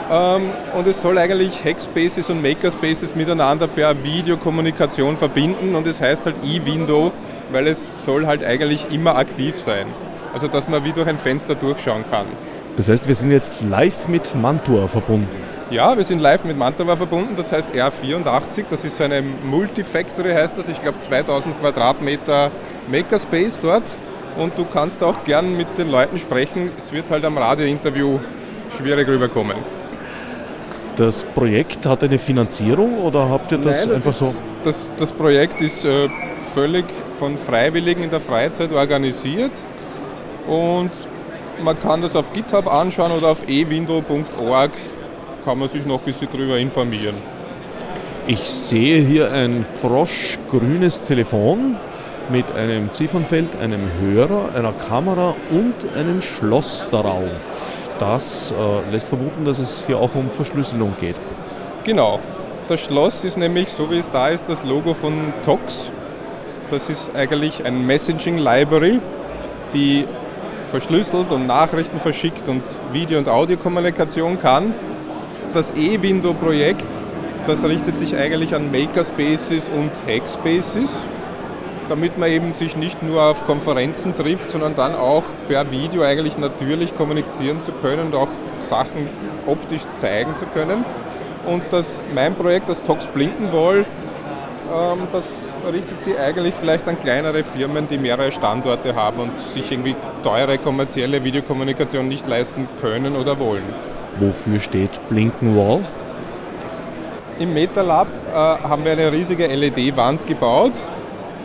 Ähm, und es soll eigentlich Hackspaces und Makerspaces miteinander per Videokommunikation verbinden und es heißt halt eWindow, weil es soll halt eigentlich immer aktiv sein. Also dass man wie durch ein Fenster durchschauen kann.
Das heißt, wir sind jetzt live mit Mantua verbunden.
Ja, wir sind live mit Mantova verbunden, das heißt R84, das ist so eine Multifactory, heißt das, ich glaube 2000 Quadratmeter Makerspace dort und du kannst auch gern mit den Leuten sprechen, es wird halt am Radiointerview schwierig rüberkommen.
Das Projekt hat eine Finanzierung oder habt ihr das,
Nein, das
einfach
ist,
so?
Das, das Projekt ist äh, völlig von Freiwilligen in der Freizeit organisiert und man kann das auf GitHub anschauen oder auf ewindow.org kann man sich noch ein bisschen drüber informieren.
Ich sehe hier ein froschgrünes Telefon mit einem Ziffernfeld, einem Hörer, einer Kamera und einem Schloss darauf. Das äh, lässt vermuten, dass es hier auch um Verschlüsselung geht.
Genau. Das Schloss ist nämlich, so wie es da ist, das Logo von Tox. Das ist eigentlich ein Messaging Library, die verschlüsselt und Nachrichten verschickt und Video- und Audiokommunikation kann. Das E-Window-Projekt, das richtet sich eigentlich an Makerspaces und Hackspaces, damit man eben sich nicht nur auf Konferenzen trifft, sondern dann auch per Video eigentlich natürlich kommunizieren zu können und auch Sachen optisch zeigen zu können. Und das, mein Projekt, das Tox Blinkenwall, ähm, das richtet sich eigentlich vielleicht an kleinere Firmen, die mehrere Standorte haben und sich irgendwie teure kommerzielle Videokommunikation nicht leisten können oder wollen.
Wofür steht Blinkenwall?
Im MetaLab äh, haben wir eine riesige LED-Wand gebaut,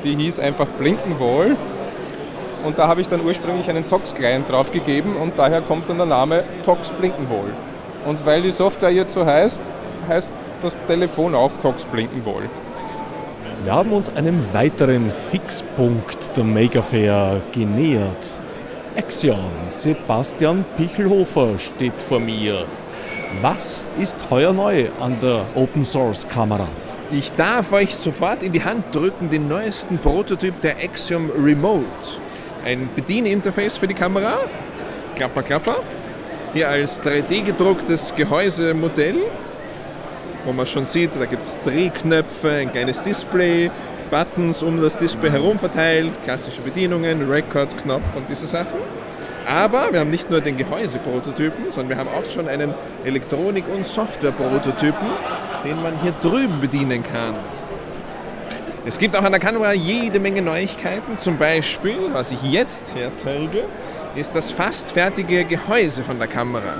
die hieß einfach Blinkenwall. Und da habe ich dann ursprünglich einen Tox-Client draufgegeben und daher kommt dann der Name Tox Blinkenwall. Und weil die Software jetzt so heißt, heißt das Telefon auch Tox Blinkenwall.
Wir haben uns einem weiteren Fixpunkt der Maker Fair genähert. Axion, Sebastian Pichelhofer steht vor mir. Was ist heuer neu an der Open Source Kamera?
Ich darf euch sofort in die Hand drücken den neuesten Prototyp der Axiom Remote. Ein Bedieninterface für die Kamera. Klapper, klapper. Hier als 3D gedrucktes Gehäusemodell, wo man schon sieht, da gibt es Drehknöpfe, ein kleines Display, Buttons um das Display herum verteilt, klassische Bedienungen, Record-Knopf und diese Sachen. Aber wir haben nicht nur den Gehäuseprototypen, sondern wir haben auch schon einen Elektronik- und Softwareprototypen, den man hier drüben bedienen kann. Es gibt auch an der Kamera jede Menge Neuigkeiten. Zum Beispiel, was ich jetzt herzeige, ist das fast fertige Gehäuse von der Kamera.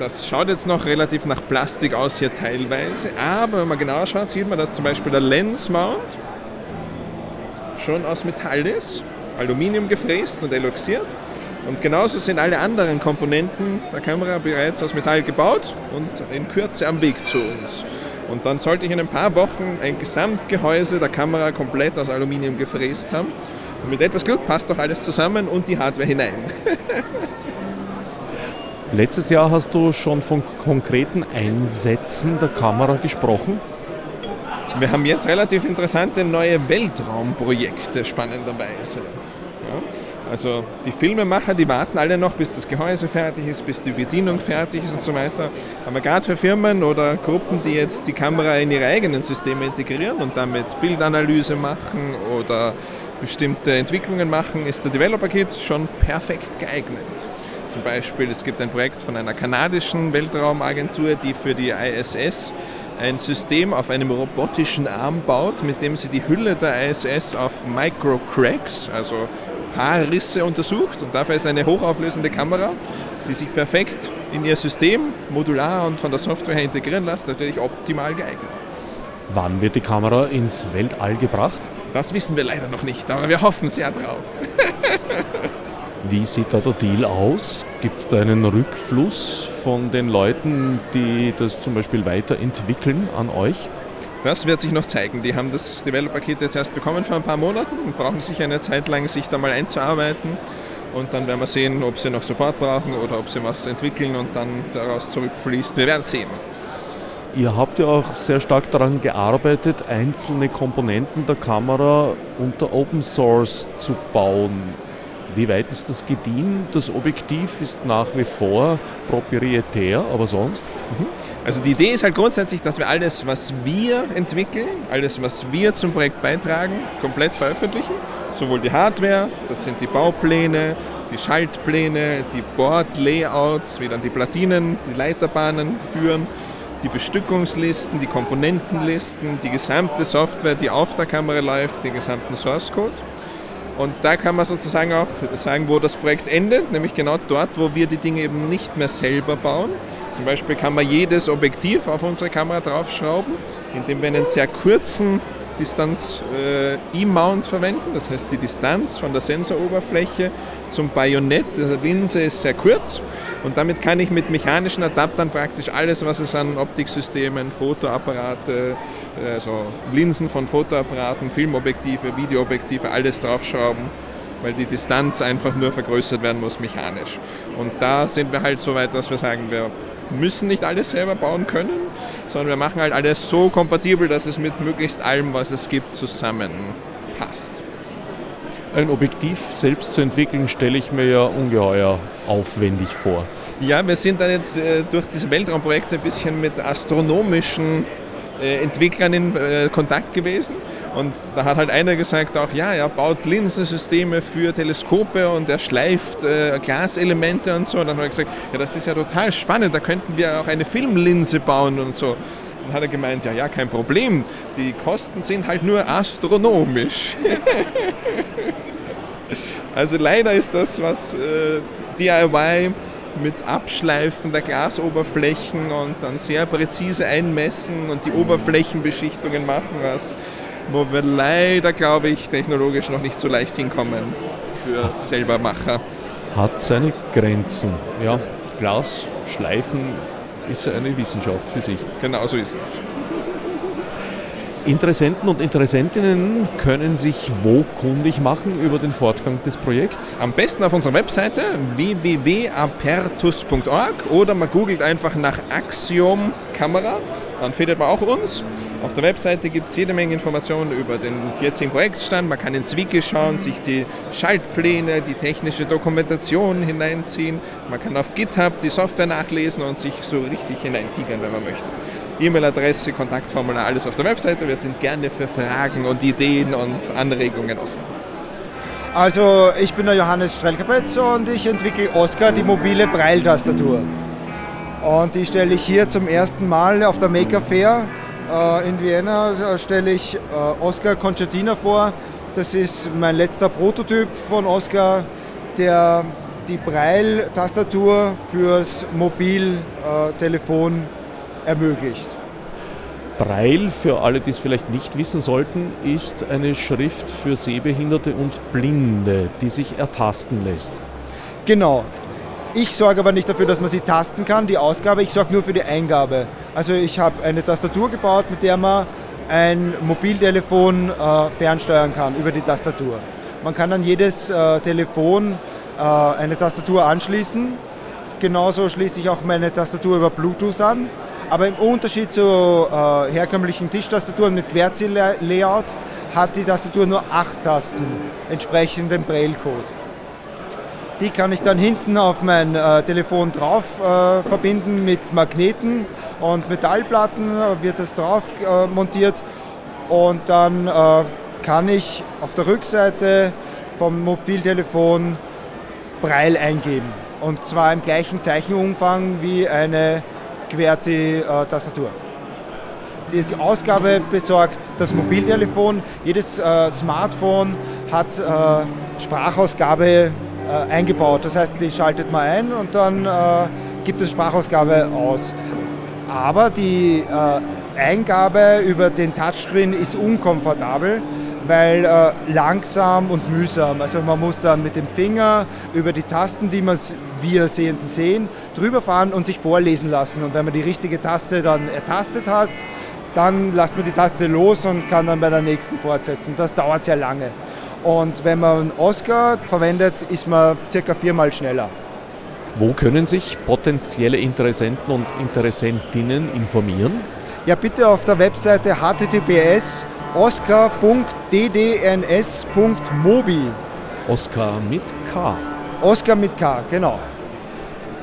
Das schaut jetzt noch relativ nach Plastik aus hier teilweise. Aber wenn man genau schaut, sieht man, dass zum Beispiel der Lens-Mount schon aus Metall ist, Aluminium gefräst und eloxiert. Und genauso sind alle anderen Komponenten der Kamera bereits aus Metall gebaut und in Kürze am Weg zu uns. Und dann sollte ich in ein paar Wochen ein Gesamtgehäuse der Kamera komplett aus Aluminium gefräst haben. Und mit etwas Glück passt doch alles zusammen und die Hardware hinein. <laughs>
Letztes Jahr hast du schon von konkreten Einsätzen der Kamera gesprochen.
Wir haben jetzt relativ interessante neue Weltraumprojekte spannenderweise. Ja. Also die Filmemacher, die warten alle noch, bis das Gehäuse fertig ist, bis die Bedienung fertig ist und so weiter. Aber gerade für Firmen oder Gruppen, die jetzt die Kamera in ihre eigenen Systeme integrieren und damit Bildanalyse machen oder bestimmte Entwicklungen machen, ist der Developer Kit schon perfekt geeignet. Zum Beispiel, es gibt ein Projekt von einer kanadischen Weltraumagentur, die für die ISS ein System auf einem robotischen Arm baut, mit dem sie die Hülle der ISS auf Microcracks, also Haarrisse untersucht und dafür ist eine hochauflösende Kamera, die sich perfekt in ihr System modular und von der Software her integrieren lässt, natürlich optimal geeignet.
Wann wird die Kamera ins Weltall gebracht?
Das wissen wir leider noch nicht, aber wir hoffen sehr drauf. <laughs>
Wie sieht da der Deal aus? Gibt es da einen Rückfluss von den Leuten, die das zum Beispiel weiterentwickeln an euch?
Das wird sich noch zeigen. Die haben das Developer-Kit jetzt erst bekommen vor ein paar Monaten und brauchen sich eine Zeit lang, sich da mal einzuarbeiten. Und dann werden wir sehen, ob sie noch Support brauchen oder ob sie was entwickeln und dann daraus zurückfließt. Wir werden sehen.
Ihr habt ja auch sehr stark daran gearbeitet, einzelne Komponenten der Kamera unter Open Source zu bauen. Wie weit ist das gediehen? Das Objektiv ist nach wie vor proprietär, aber sonst?
Mhm. Also die Idee ist halt grundsätzlich, dass wir alles, was wir entwickeln, alles, was wir zum Projekt beitragen, komplett veröffentlichen. Sowohl die Hardware, das sind die Baupläne, die Schaltpläne, die Board-Layouts, wie dann die Platinen, die Leiterbahnen führen, die Bestückungslisten, die Komponentenlisten, die gesamte Software, die auf der Kamera läuft, den gesamten Source Code. Und da kann man sozusagen auch sagen, wo das Projekt endet, nämlich genau dort, wo wir die Dinge eben nicht mehr selber bauen. Zum Beispiel kann man jedes Objektiv auf unsere Kamera draufschrauben, indem wir einen sehr kurzen Distanz äh, E-Mount verwenden. Das heißt, die Distanz von der Sensoroberfläche zum Bajonett der Linse ist sehr kurz und damit kann ich mit mechanischen Adaptern praktisch alles, was es an Optiksystemen, Fotoapparate, also Linsen von Fotoapparaten, Filmobjektive, Videoobjektive, alles draufschrauben, weil die Distanz einfach nur vergrößert werden muss mechanisch. Und da sind wir halt so weit, dass wir sagen, wir müssen nicht alles selber bauen können, sondern wir machen halt alles so kompatibel, dass es mit möglichst allem, was es gibt, zusammenpasst.
Ein Objektiv selbst zu entwickeln, stelle ich mir ja ungeheuer aufwendig vor.
Ja, wir sind dann jetzt äh, durch diese Weltraumprojekte ein bisschen mit astronomischen äh, Entwicklern in äh, Kontakt gewesen. Und da hat halt einer gesagt auch, ja, er baut Linsensysteme für Teleskope und er schleift äh, Glaselemente und so. Und dann hat er gesagt, ja, das ist ja total spannend, da könnten wir auch eine Filmlinse bauen und so. Dann hat er gemeint, ja, ja, kein Problem, die Kosten sind halt nur astronomisch. <laughs> also leider ist das, was äh, DIY mit Abschleifen der Glasoberflächen und dann sehr präzise einmessen und die Oberflächenbeschichtungen machen, was, wo wir leider, glaube ich, technologisch noch nicht so leicht hinkommen für Selbermacher.
Hat seine Grenzen. Ja, Glasschleifen ist ja eine Wissenschaft für sich.
Genau so ist es.
Interessenten und Interessentinnen können sich wo kundig machen über den Fortgang des Projekts?
Am besten auf unserer Webseite www.apertus.org oder man googelt einfach nach Axiom Kamera, dann findet man auch uns. Auf der Webseite gibt es jede Menge Informationen über den jetzigen Projektstand. Man kann ins Wiki schauen, sich die Schaltpläne, die technische Dokumentation hineinziehen. Man kann auf GitHub die Software nachlesen und sich so richtig hineintigern, wenn man möchte. E-Mail-Adresse, Kontaktformular, alles auf der Webseite. Wir sind gerne für Fragen und Ideen und Anregungen offen.
Also ich bin der Johannes Strelkapetz und ich entwickle Oscar, die mobile Braille-Tastatur. Und die stelle ich hier zum ersten Mal auf der Maker Fair in Vienna. Da stelle ich äh, Oscar Concertina vor. Das ist mein letzter Prototyp von Oscar, der die Braille-Tastatur fürs Mobiltelefon ermöglicht.
Braille, für alle, die es vielleicht nicht wissen sollten, ist eine Schrift für Sehbehinderte und Blinde, die sich ertasten lässt.
Genau. Ich sorge aber nicht dafür, dass man sie tasten kann, die Ausgabe, ich sorge nur für die Eingabe. Also ich habe eine Tastatur gebaut, mit der man ein Mobiltelefon äh, fernsteuern kann über die Tastatur. Man kann an jedes äh, Telefon äh, eine Tastatur anschließen. Genauso schließe ich auch meine Tastatur über Bluetooth an. Aber im Unterschied zu äh, herkömmlichen Tischtastaturen mit QWERTY-Layout hat die Tastatur nur acht Tasten, entsprechend dem Braille-Code. Die kann ich dann hinten auf mein äh, Telefon drauf äh, verbinden mit Magneten und Metallplatten, äh, wird das drauf äh, montiert und dann äh, kann ich auf der Rückseite vom Mobiltelefon Braille eingeben. Und zwar im gleichen Zeichenumfang wie eine QWERTY-Tastatur. Die Ausgabe besorgt das Mobiltelefon. Jedes äh, Smartphone hat äh, Sprachausgabe äh, eingebaut. Das heißt, die schaltet man ein und dann äh, gibt es Sprachausgabe aus. Aber die äh, Eingabe über den Touchscreen ist unkomfortabel, weil äh, langsam und mühsam. Also man muss dann mit dem Finger über die Tasten, die man wir Sehenden sehen, drüber fahren und sich vorlesen lassen. Und wenn man die richtige Taste dann ertastet hat, dann lässt man die Taste los und kann dann bei der nächsten fortsetzen. Das dauert sehr lange. Und wenn man Oscar verwendet, ist man circa viermal schneller.
Wo können sich potenzielle Interessenten und Interessentinnen informieren?
Ja, bitte auf der Webseite https oscar.ddns.mobi.
Oscar mit K.
Oscar mit K, genau.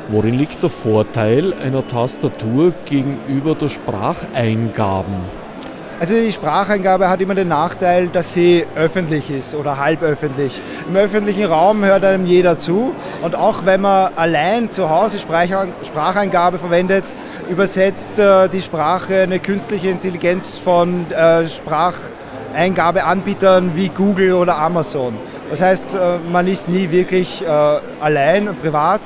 Worin liegt der Vorteil einer Tastatur gegenüber der Spracheingaben?
Also die Spracheingabe hat immer den Nachteil, dass sie öffentlich ist oder halböffentlich. Im öffentlichen Raum hört einem jeder zu und auch wenn man allein zu Hause Spracheingabe verwendet, übersetzt äh, die Sprache eine künstliche Intelligenz von äh, Spracheingabeanbietern wie Google oder Amazon. Das heißt, äh, man ist nie wirklich allein und privat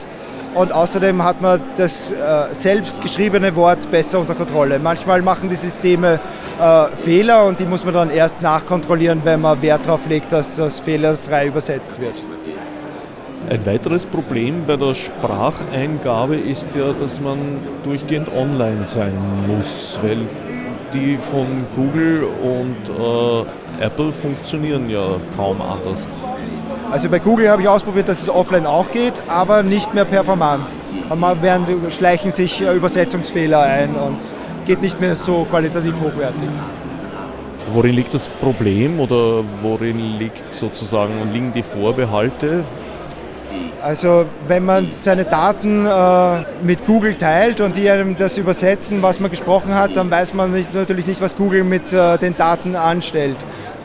und außerdem hat man das selbst geschriebene Wort besser unter Kontrolle. Manchmal machen die Systeme Fehler und die muss man dann erst nachkontrollieren, wenn man Wert darauf legt, dass das fehlerfrei übersetzt wird.
Ein weiteres Problem bei der Spracheingabe ist ja, dass man durchgehend online sein muss, weil die von Google und äh, Apple funktionieren ja kaum anders.
Also bei Google habe ich ausprobiert, dass es offline auch geht, aber nicht mehr performant. Man werden, schleichen sich äh, Übersetzungsfehler ein und geht nicht mehr so qualitativ hochwertig.
Worin liegt das Problem oder worin liegt sozusagen liegen die Vorbehalte?
Also wenn man seine Daten äh, mit Google teilt und die einem das übersetzen, was man gesprochen hat, dann weiß man nicht, natürlich nicht, was Google mit äh, den Daten anstellt.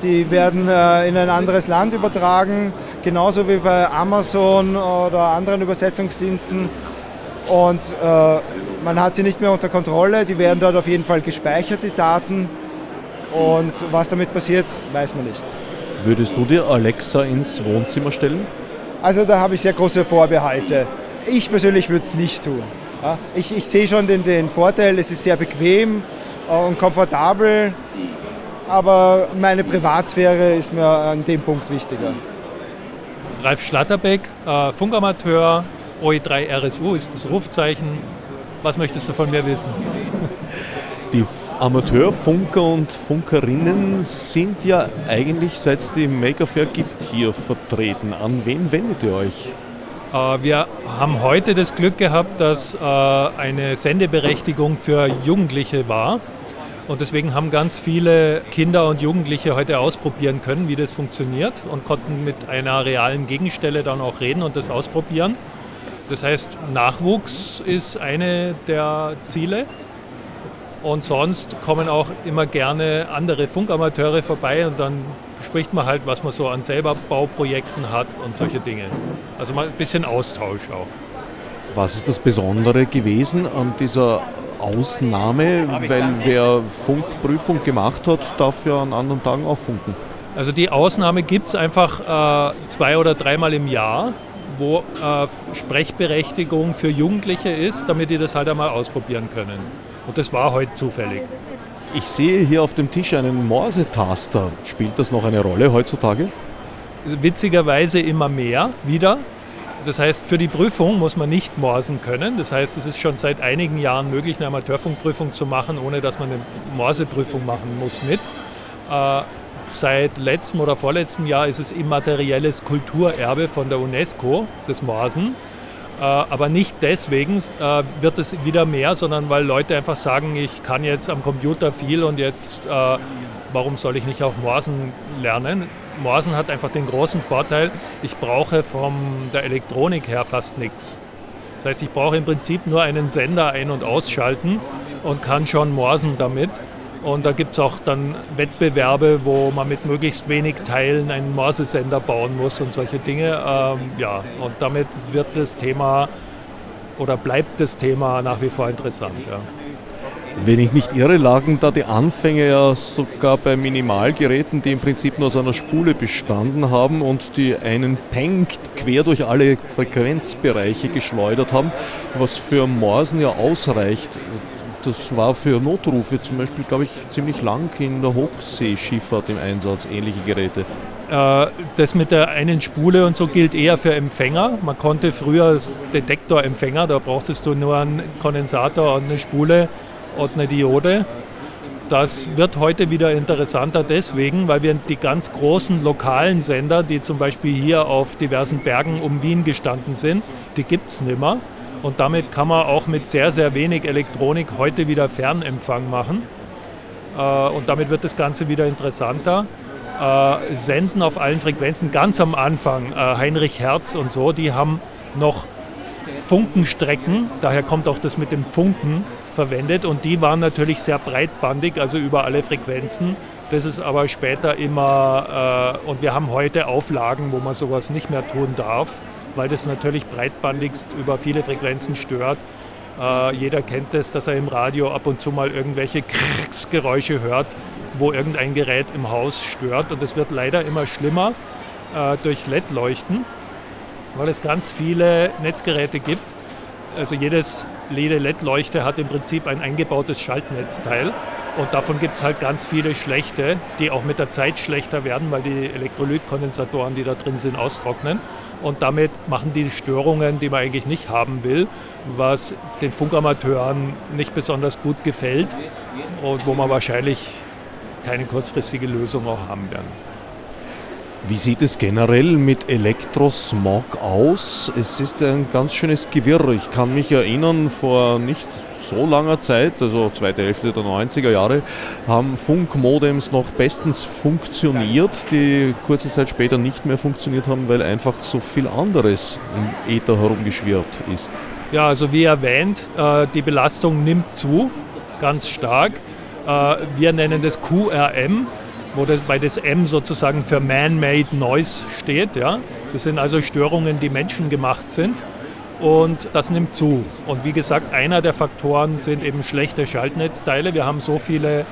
Die werden äh, in ein anderes Land übertragen, genauso wie bei Amazon oder anderen Übersetzungsdiensten. Und äh, man hat sie nicht mehr unter Kontrolle, die werden dort auf jeden Fall gespeichert, die Daten. Und was damit passiert, weiß man nicht.
Würdest du dir Alexa ins Wohnzimmer stellen?
Also da habe ich sehr große Vorbehalte. Ich persönlich würde es nicht tun. Ich, ich sehe schon den, den Vorteil, es ist sehr bequem äh, und komfortabel, aber meine Privatsphäre ist mir an dem Punkt wichtiger.
Ralf Schlatterbeck, äh, Funkamateur, OE3 RSU ist das Rufzeichen. Was möchtest du von mir wissen? <laughs>
Die Amateurfunker und Funkerinnen sind ja eigentlich, seit es die Maker Fair gibt, hier vertreten. An wen wendet ihr euch?
Äh, wir haben heute das Glück gehabt, dass äh, eine Sendeberechtigung für Jugendliche war. Und deswegen haben ganz viele Kinder und Jugendliche heute ausprobieren können, wie das funktioniert und konnten mit einer realen Gegenstelle dann auch reden und das ausprobieren. Das heißt, Nachwuchs ist eine der Ziele. Und sonst kommen auch immer gerne andere Funkamateure vorbei und dann spricht man halt, was man so an selber Bauprojekten hat und solche Dinge. Also mal ein bisschen Austausch auch.
Was ist das Besondere gewesen an dieser Ausnahme? Weil wer Funkprüfung gemacht hat, darf ja an anderen Tagen auch funken.
Also die Ausnahme gibt es einfach äh, zwei oder dreimal im Jahr, wo äh, Sprechberechtigung für Jugendliche ist, damit die das halt einmal ausprobieren können. Und das war heute zufällig.
Ich sehe hier auf dem Tisch einen Morsetaster. Spielt das noch eine Rolle heutzutage?
Witzigerweise immer mehr wieder. Das heißt, für die Prüfung muss man nicht morsen können. Das heißt, es ist schon seit einigen Jahren möglich, eine Amateurfunkprüfung zu machen, ohne dass man eine Morseprüfung machen muss mit. Seit letztem oder vorletztem Jahr ist es immaterielles Kulturerbe von der UNESCO, das Morsen. Äh, aber nicht deswegen äh, wird es wieder mehr, sondern weil Leute einfach sagen, ich kann jetzt am Computer viel und jetzt, äh, warum soll ich nicht auch Morsen lernen? Morsen hat einfach den großen Vorteil, ich brauche von der Elektronik her fast nichts. Das heißt, ich brauche im Prinzip nur einen Sender ein- und ausschalten und kann schon morsen damit. Und da gibt es auch dann Wettbewerbe, wo man mit möglichst wenig Teilen einen Morsesender bauen muss und solche Dinge. Ähm, ja, und damit wird das Thema oder bleibt das Thema nach wie vor interessant. Ja.
Wenn ich nicht irre, lagen da die Anfänge ja sogar bei Minimalgeräten, die im Prinzip nur aus einer Spule bestanden haben und die einen Peng quer durch alle Frequenzbereiche geschleudert haben, was für Morsen ja ausreicht das war für Notrufe zum Beispiel, glaube ich, ziemlich lang in der Hochseeschifffahrt im Einsatz, ähnliche Geräte.
Äh, das mit der einen Spule und so gilt eher für Empfänger. Man konnte früher Detektorempfänger, da brauchtest du nur einen Kondensator und eine Spule und eine Diode. Das wird heute wieder interessanter deswegen, weil wir die ganz großen lokalen Sender, die zum Beispiel hier auf diversen Bergen um Wien gestanden sind, die gibt es nicht mehr. Und damit kann man auch mit sehr, sehr wenig Elektronik heute wieder Fernempfang machen. Äh, und damit wird das Ganze wieder interessanter. Äh, senden auf allen Frequenzen. Ganz am Anfang, äh, Heinrich Herz und so, die haben noch Funkenstrecken, daher kommt auch das mit dem Funken verwendet und die waren natürlich sehr breitbandig, also über alle Frequenzen. Das ist aber später immer, und wir haben heute Auflagen, wo man sowas nicht mehr tun darf weil das natürlich breitbandigst über viele Frequenzen stört. Äh, jeder kennt es, dass er im Radio ab und zu mal irgendwelche Geräusche hört, wo irgendein Gerät im Haus stört. Und es wird leider immer schlimmer äh, durch LED-Leuchten, weil es ganz viele Netzgeräte gibt. Also jedes, jede LED-Leuchte hat im Prinzip ein eingebautes Schaltnetzteil. Und davon gibt es halt ganz viele schlechte, die auch mit der Zeit schlechter werden, weil die Elektrolytkondensatoren, die da drin sind, austrocknen. Und damit machen die Störungen, die man eigentlich nicht haben will, was den Funkamateuren nicht besonders gut gefällt und wo man wahrscheinlich keine kurzfristige Lösung auch haben werden.
Wie sieht es generell mit Elektrosmog aus? Es ist ein ganz schönes Gewirr. Ich kann mich erinnern, vor nicht so langer Zeit, also zweite Hälfte der 90er Jahre, haben Funkmodems noch bestens funktioniert, die kurze Zeit später nicht mehr funktioniert haben, weil einfach so viel anderes im Äther herumgeschwirrt ist.
Ja, also wie erwähnt, äh, die Belastung nimmt zu, ganz stark. Äh, wir nennen das QRM, wo das bei das M sozusagen für Man-Made Noise steht. Ja. Das sind also Störungen, die menschengemacht sind und das nimmt zu. Und wie gesagt, einer der Faktoren sind eben schlechte Schaltnetzteile. Wir haben so viele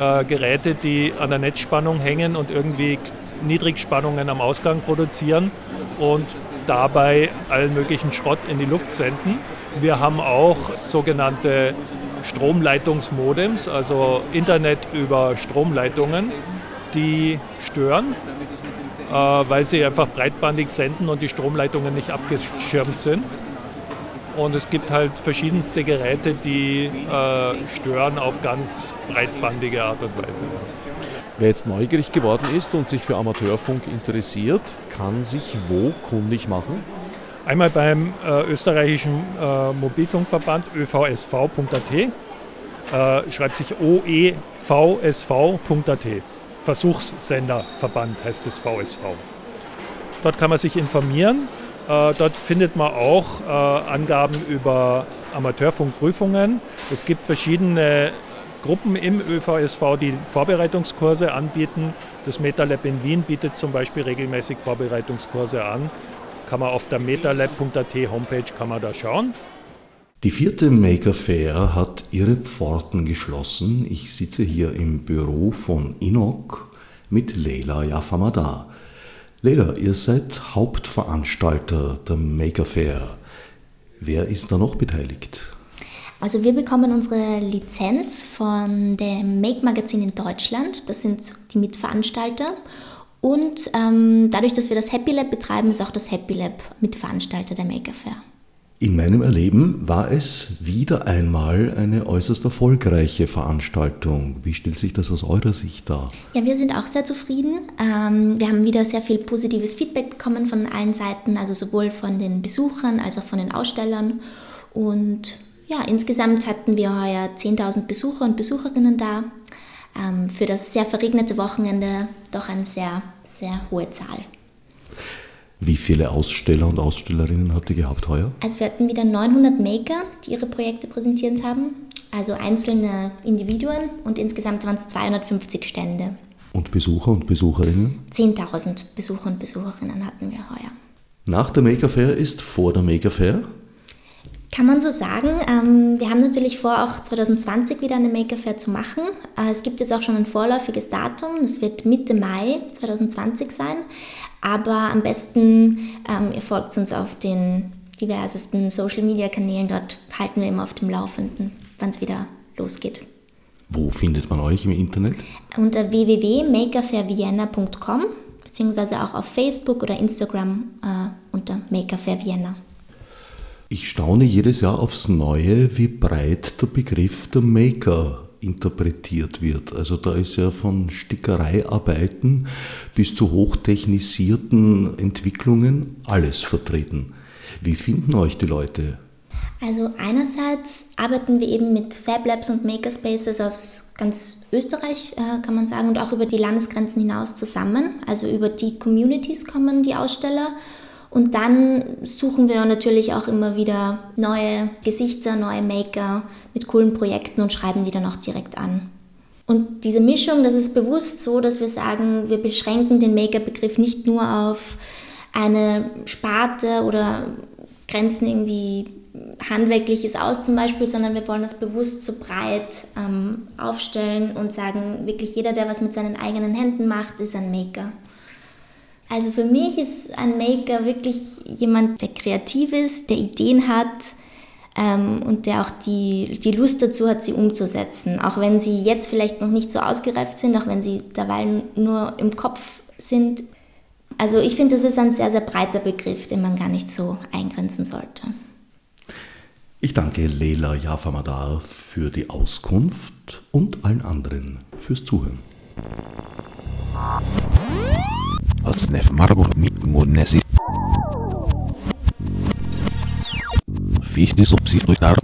äh, Geräte, die an der Netzspannung hängen und irgendwie Niedrigspannungen am Ausgang produzieren und dabei allen möglichen Schrott in die Luft senden. Wir haben auch sogenannte Stromleitungsmodems, also Internet über Stromleitungen, die stören, äh, weil sie einfach breitbandig senden und die Stromleitungen nicht abgeschirmt sind. Und es gibt halt verschiedenste Geräte, die äh, stören auf ganz breitbandige Art und Weise.
Wer jetzt neugierig geworden ist und sich für Amateurfunk interessiert, kann sich wo kundig machen?
Einmal beim äh, österreichischen äh, Mobilfunkverband övsv.at, äh, schreibt sich oevsv.at. Versuchssenderverband heißt es VSV. Dort kann man sich informieren äh, dort findet man auch äh, Angaben über Amateurfunkprüfungen. Es gibt verschiedene Gruppen im ÖVSV, die Vorbereitungskurse anbieten. Das MetaLab in Wien bietet zum Beispiel regelmäßig Vorbereitungskurse an. Kann man auf der metalab.at Homepage kann man da schauen.
Die vierte Maker Fair hat ihre Pforten geschlossen. Ich sitze hier im Büro von Inok mit Leila Yafamada. Leda, ihr seid Hauptveranstalter der Maker Fair. Wer ist da noch beteiligt?
Also wir bekommen unsere Lizenz von dem Make Magazin in Deutschland. Das sind die Mitveranstalter. Und ähm, dadurch, dass wir das Happy Lab betreiben, ist auch das Happy Lab Mitveranstalter der Maker Fair.
In meinem Erleben war es wieder einmal eine äußerst erfolgreiche Veranstaltung. Wie stellt sich das aus eurer Sicht dar?
Ja, wir sind auch sehr zufrieden. Ähm, wir haben wieder sehr viel positives Feedback bekommen von allen Seiten, also sowohl von den Besuchern als auch von den Ausstellern. Und ja, insgesamt hatten wir heuer 10.000 Besucher und Besucherinnen da. ähm, für das sehr verregnete Wochenende doch eine sehr, sehr hohe Zahl.
Wie viele Aussteller und Ausstellerinnen habt ihr gehabt heuer?
Also wir hatten wieder 900 Maker, die ihre Projekte präsentiert haben, also einzelne Individuen und insgesamt waren es 250 Stände.
Und Besucher und Besucherinnen?
10.000 Besucher und Besucherinnen hatten wir heuer.
Nach der Maker Fair ist vor der Maker Fair?
Kann man so sagen. Ähm, wir haben natürlich vor, auch 2020 wieder eine Maker Fair zu machen. Äh, es gibt jetzt auch schon ein vorläufiges Datum. Das wird Mitte Mai 2020 sein. Aber am besten ähm, ihr folgt uns auf den diversesten Social Media Kanälen. Dort halten wir immer auf dem Laufenden, wann es wieder losgeht.
Wo findet man euch im Internet?
Unter www.makerfairvienna.com beziehungsweise auch auf Facebook oder Instagram äh, unter Makerfair Vienna.
Ich staune jedes Jahr aufs Neue, wie breit der Begriff der Maker interpretiert wird. Also da ist ja von Stickereiarbeiten bis zu hochtechnisierten Entwicklungen alles vertreten. Wie finden euch die Leute?
Also einerseits arbeiten wir eben mit Fab Labs und Makerspaces aus ganz Österreich, äh, kann man sagen, und auch über die Landesgrenzen hinaus zusammen. Also über die Communities kommen die Aussteller. Und dann suchen wir natürlich auch immer wieder neue Gesichter, neue Maker mit coolen Projekten und schreiben die dann auch direkt an. Und diese Mischung, das ist bewusst so, dass wir sagen, wir beschränken den Maker-Begriff nicht nur auf eine Sparte oder grenzen irgendwie Handwerkliches aus zum Beispiel, sondern wir wollen das bewusst so breit ähm, aufstellen und sagen, wirklich jeder, der was mit seinen eigenen Händen macht, ist ein Maker. Also für mich ist ein Maker wirklich jemand, der kreativ ist, der Ideen hat ähm, und der auch die, die Lust dazu hat, sie umzusetzen. Auch wenn sie jetzt vielleicht noch nicht so ausgereift sind, auch wenn sie derweil nur im Kopf sind. Also ich finde, das ist ein sehr, sehr breiter Begriff, den man gar nicht so eingrenzen sollte.
Ich danke Leila Jafamadar für die Auskunft und allen anderen fürs Zuhören.
Als Marburg mit Munesi. Fichte subsidiar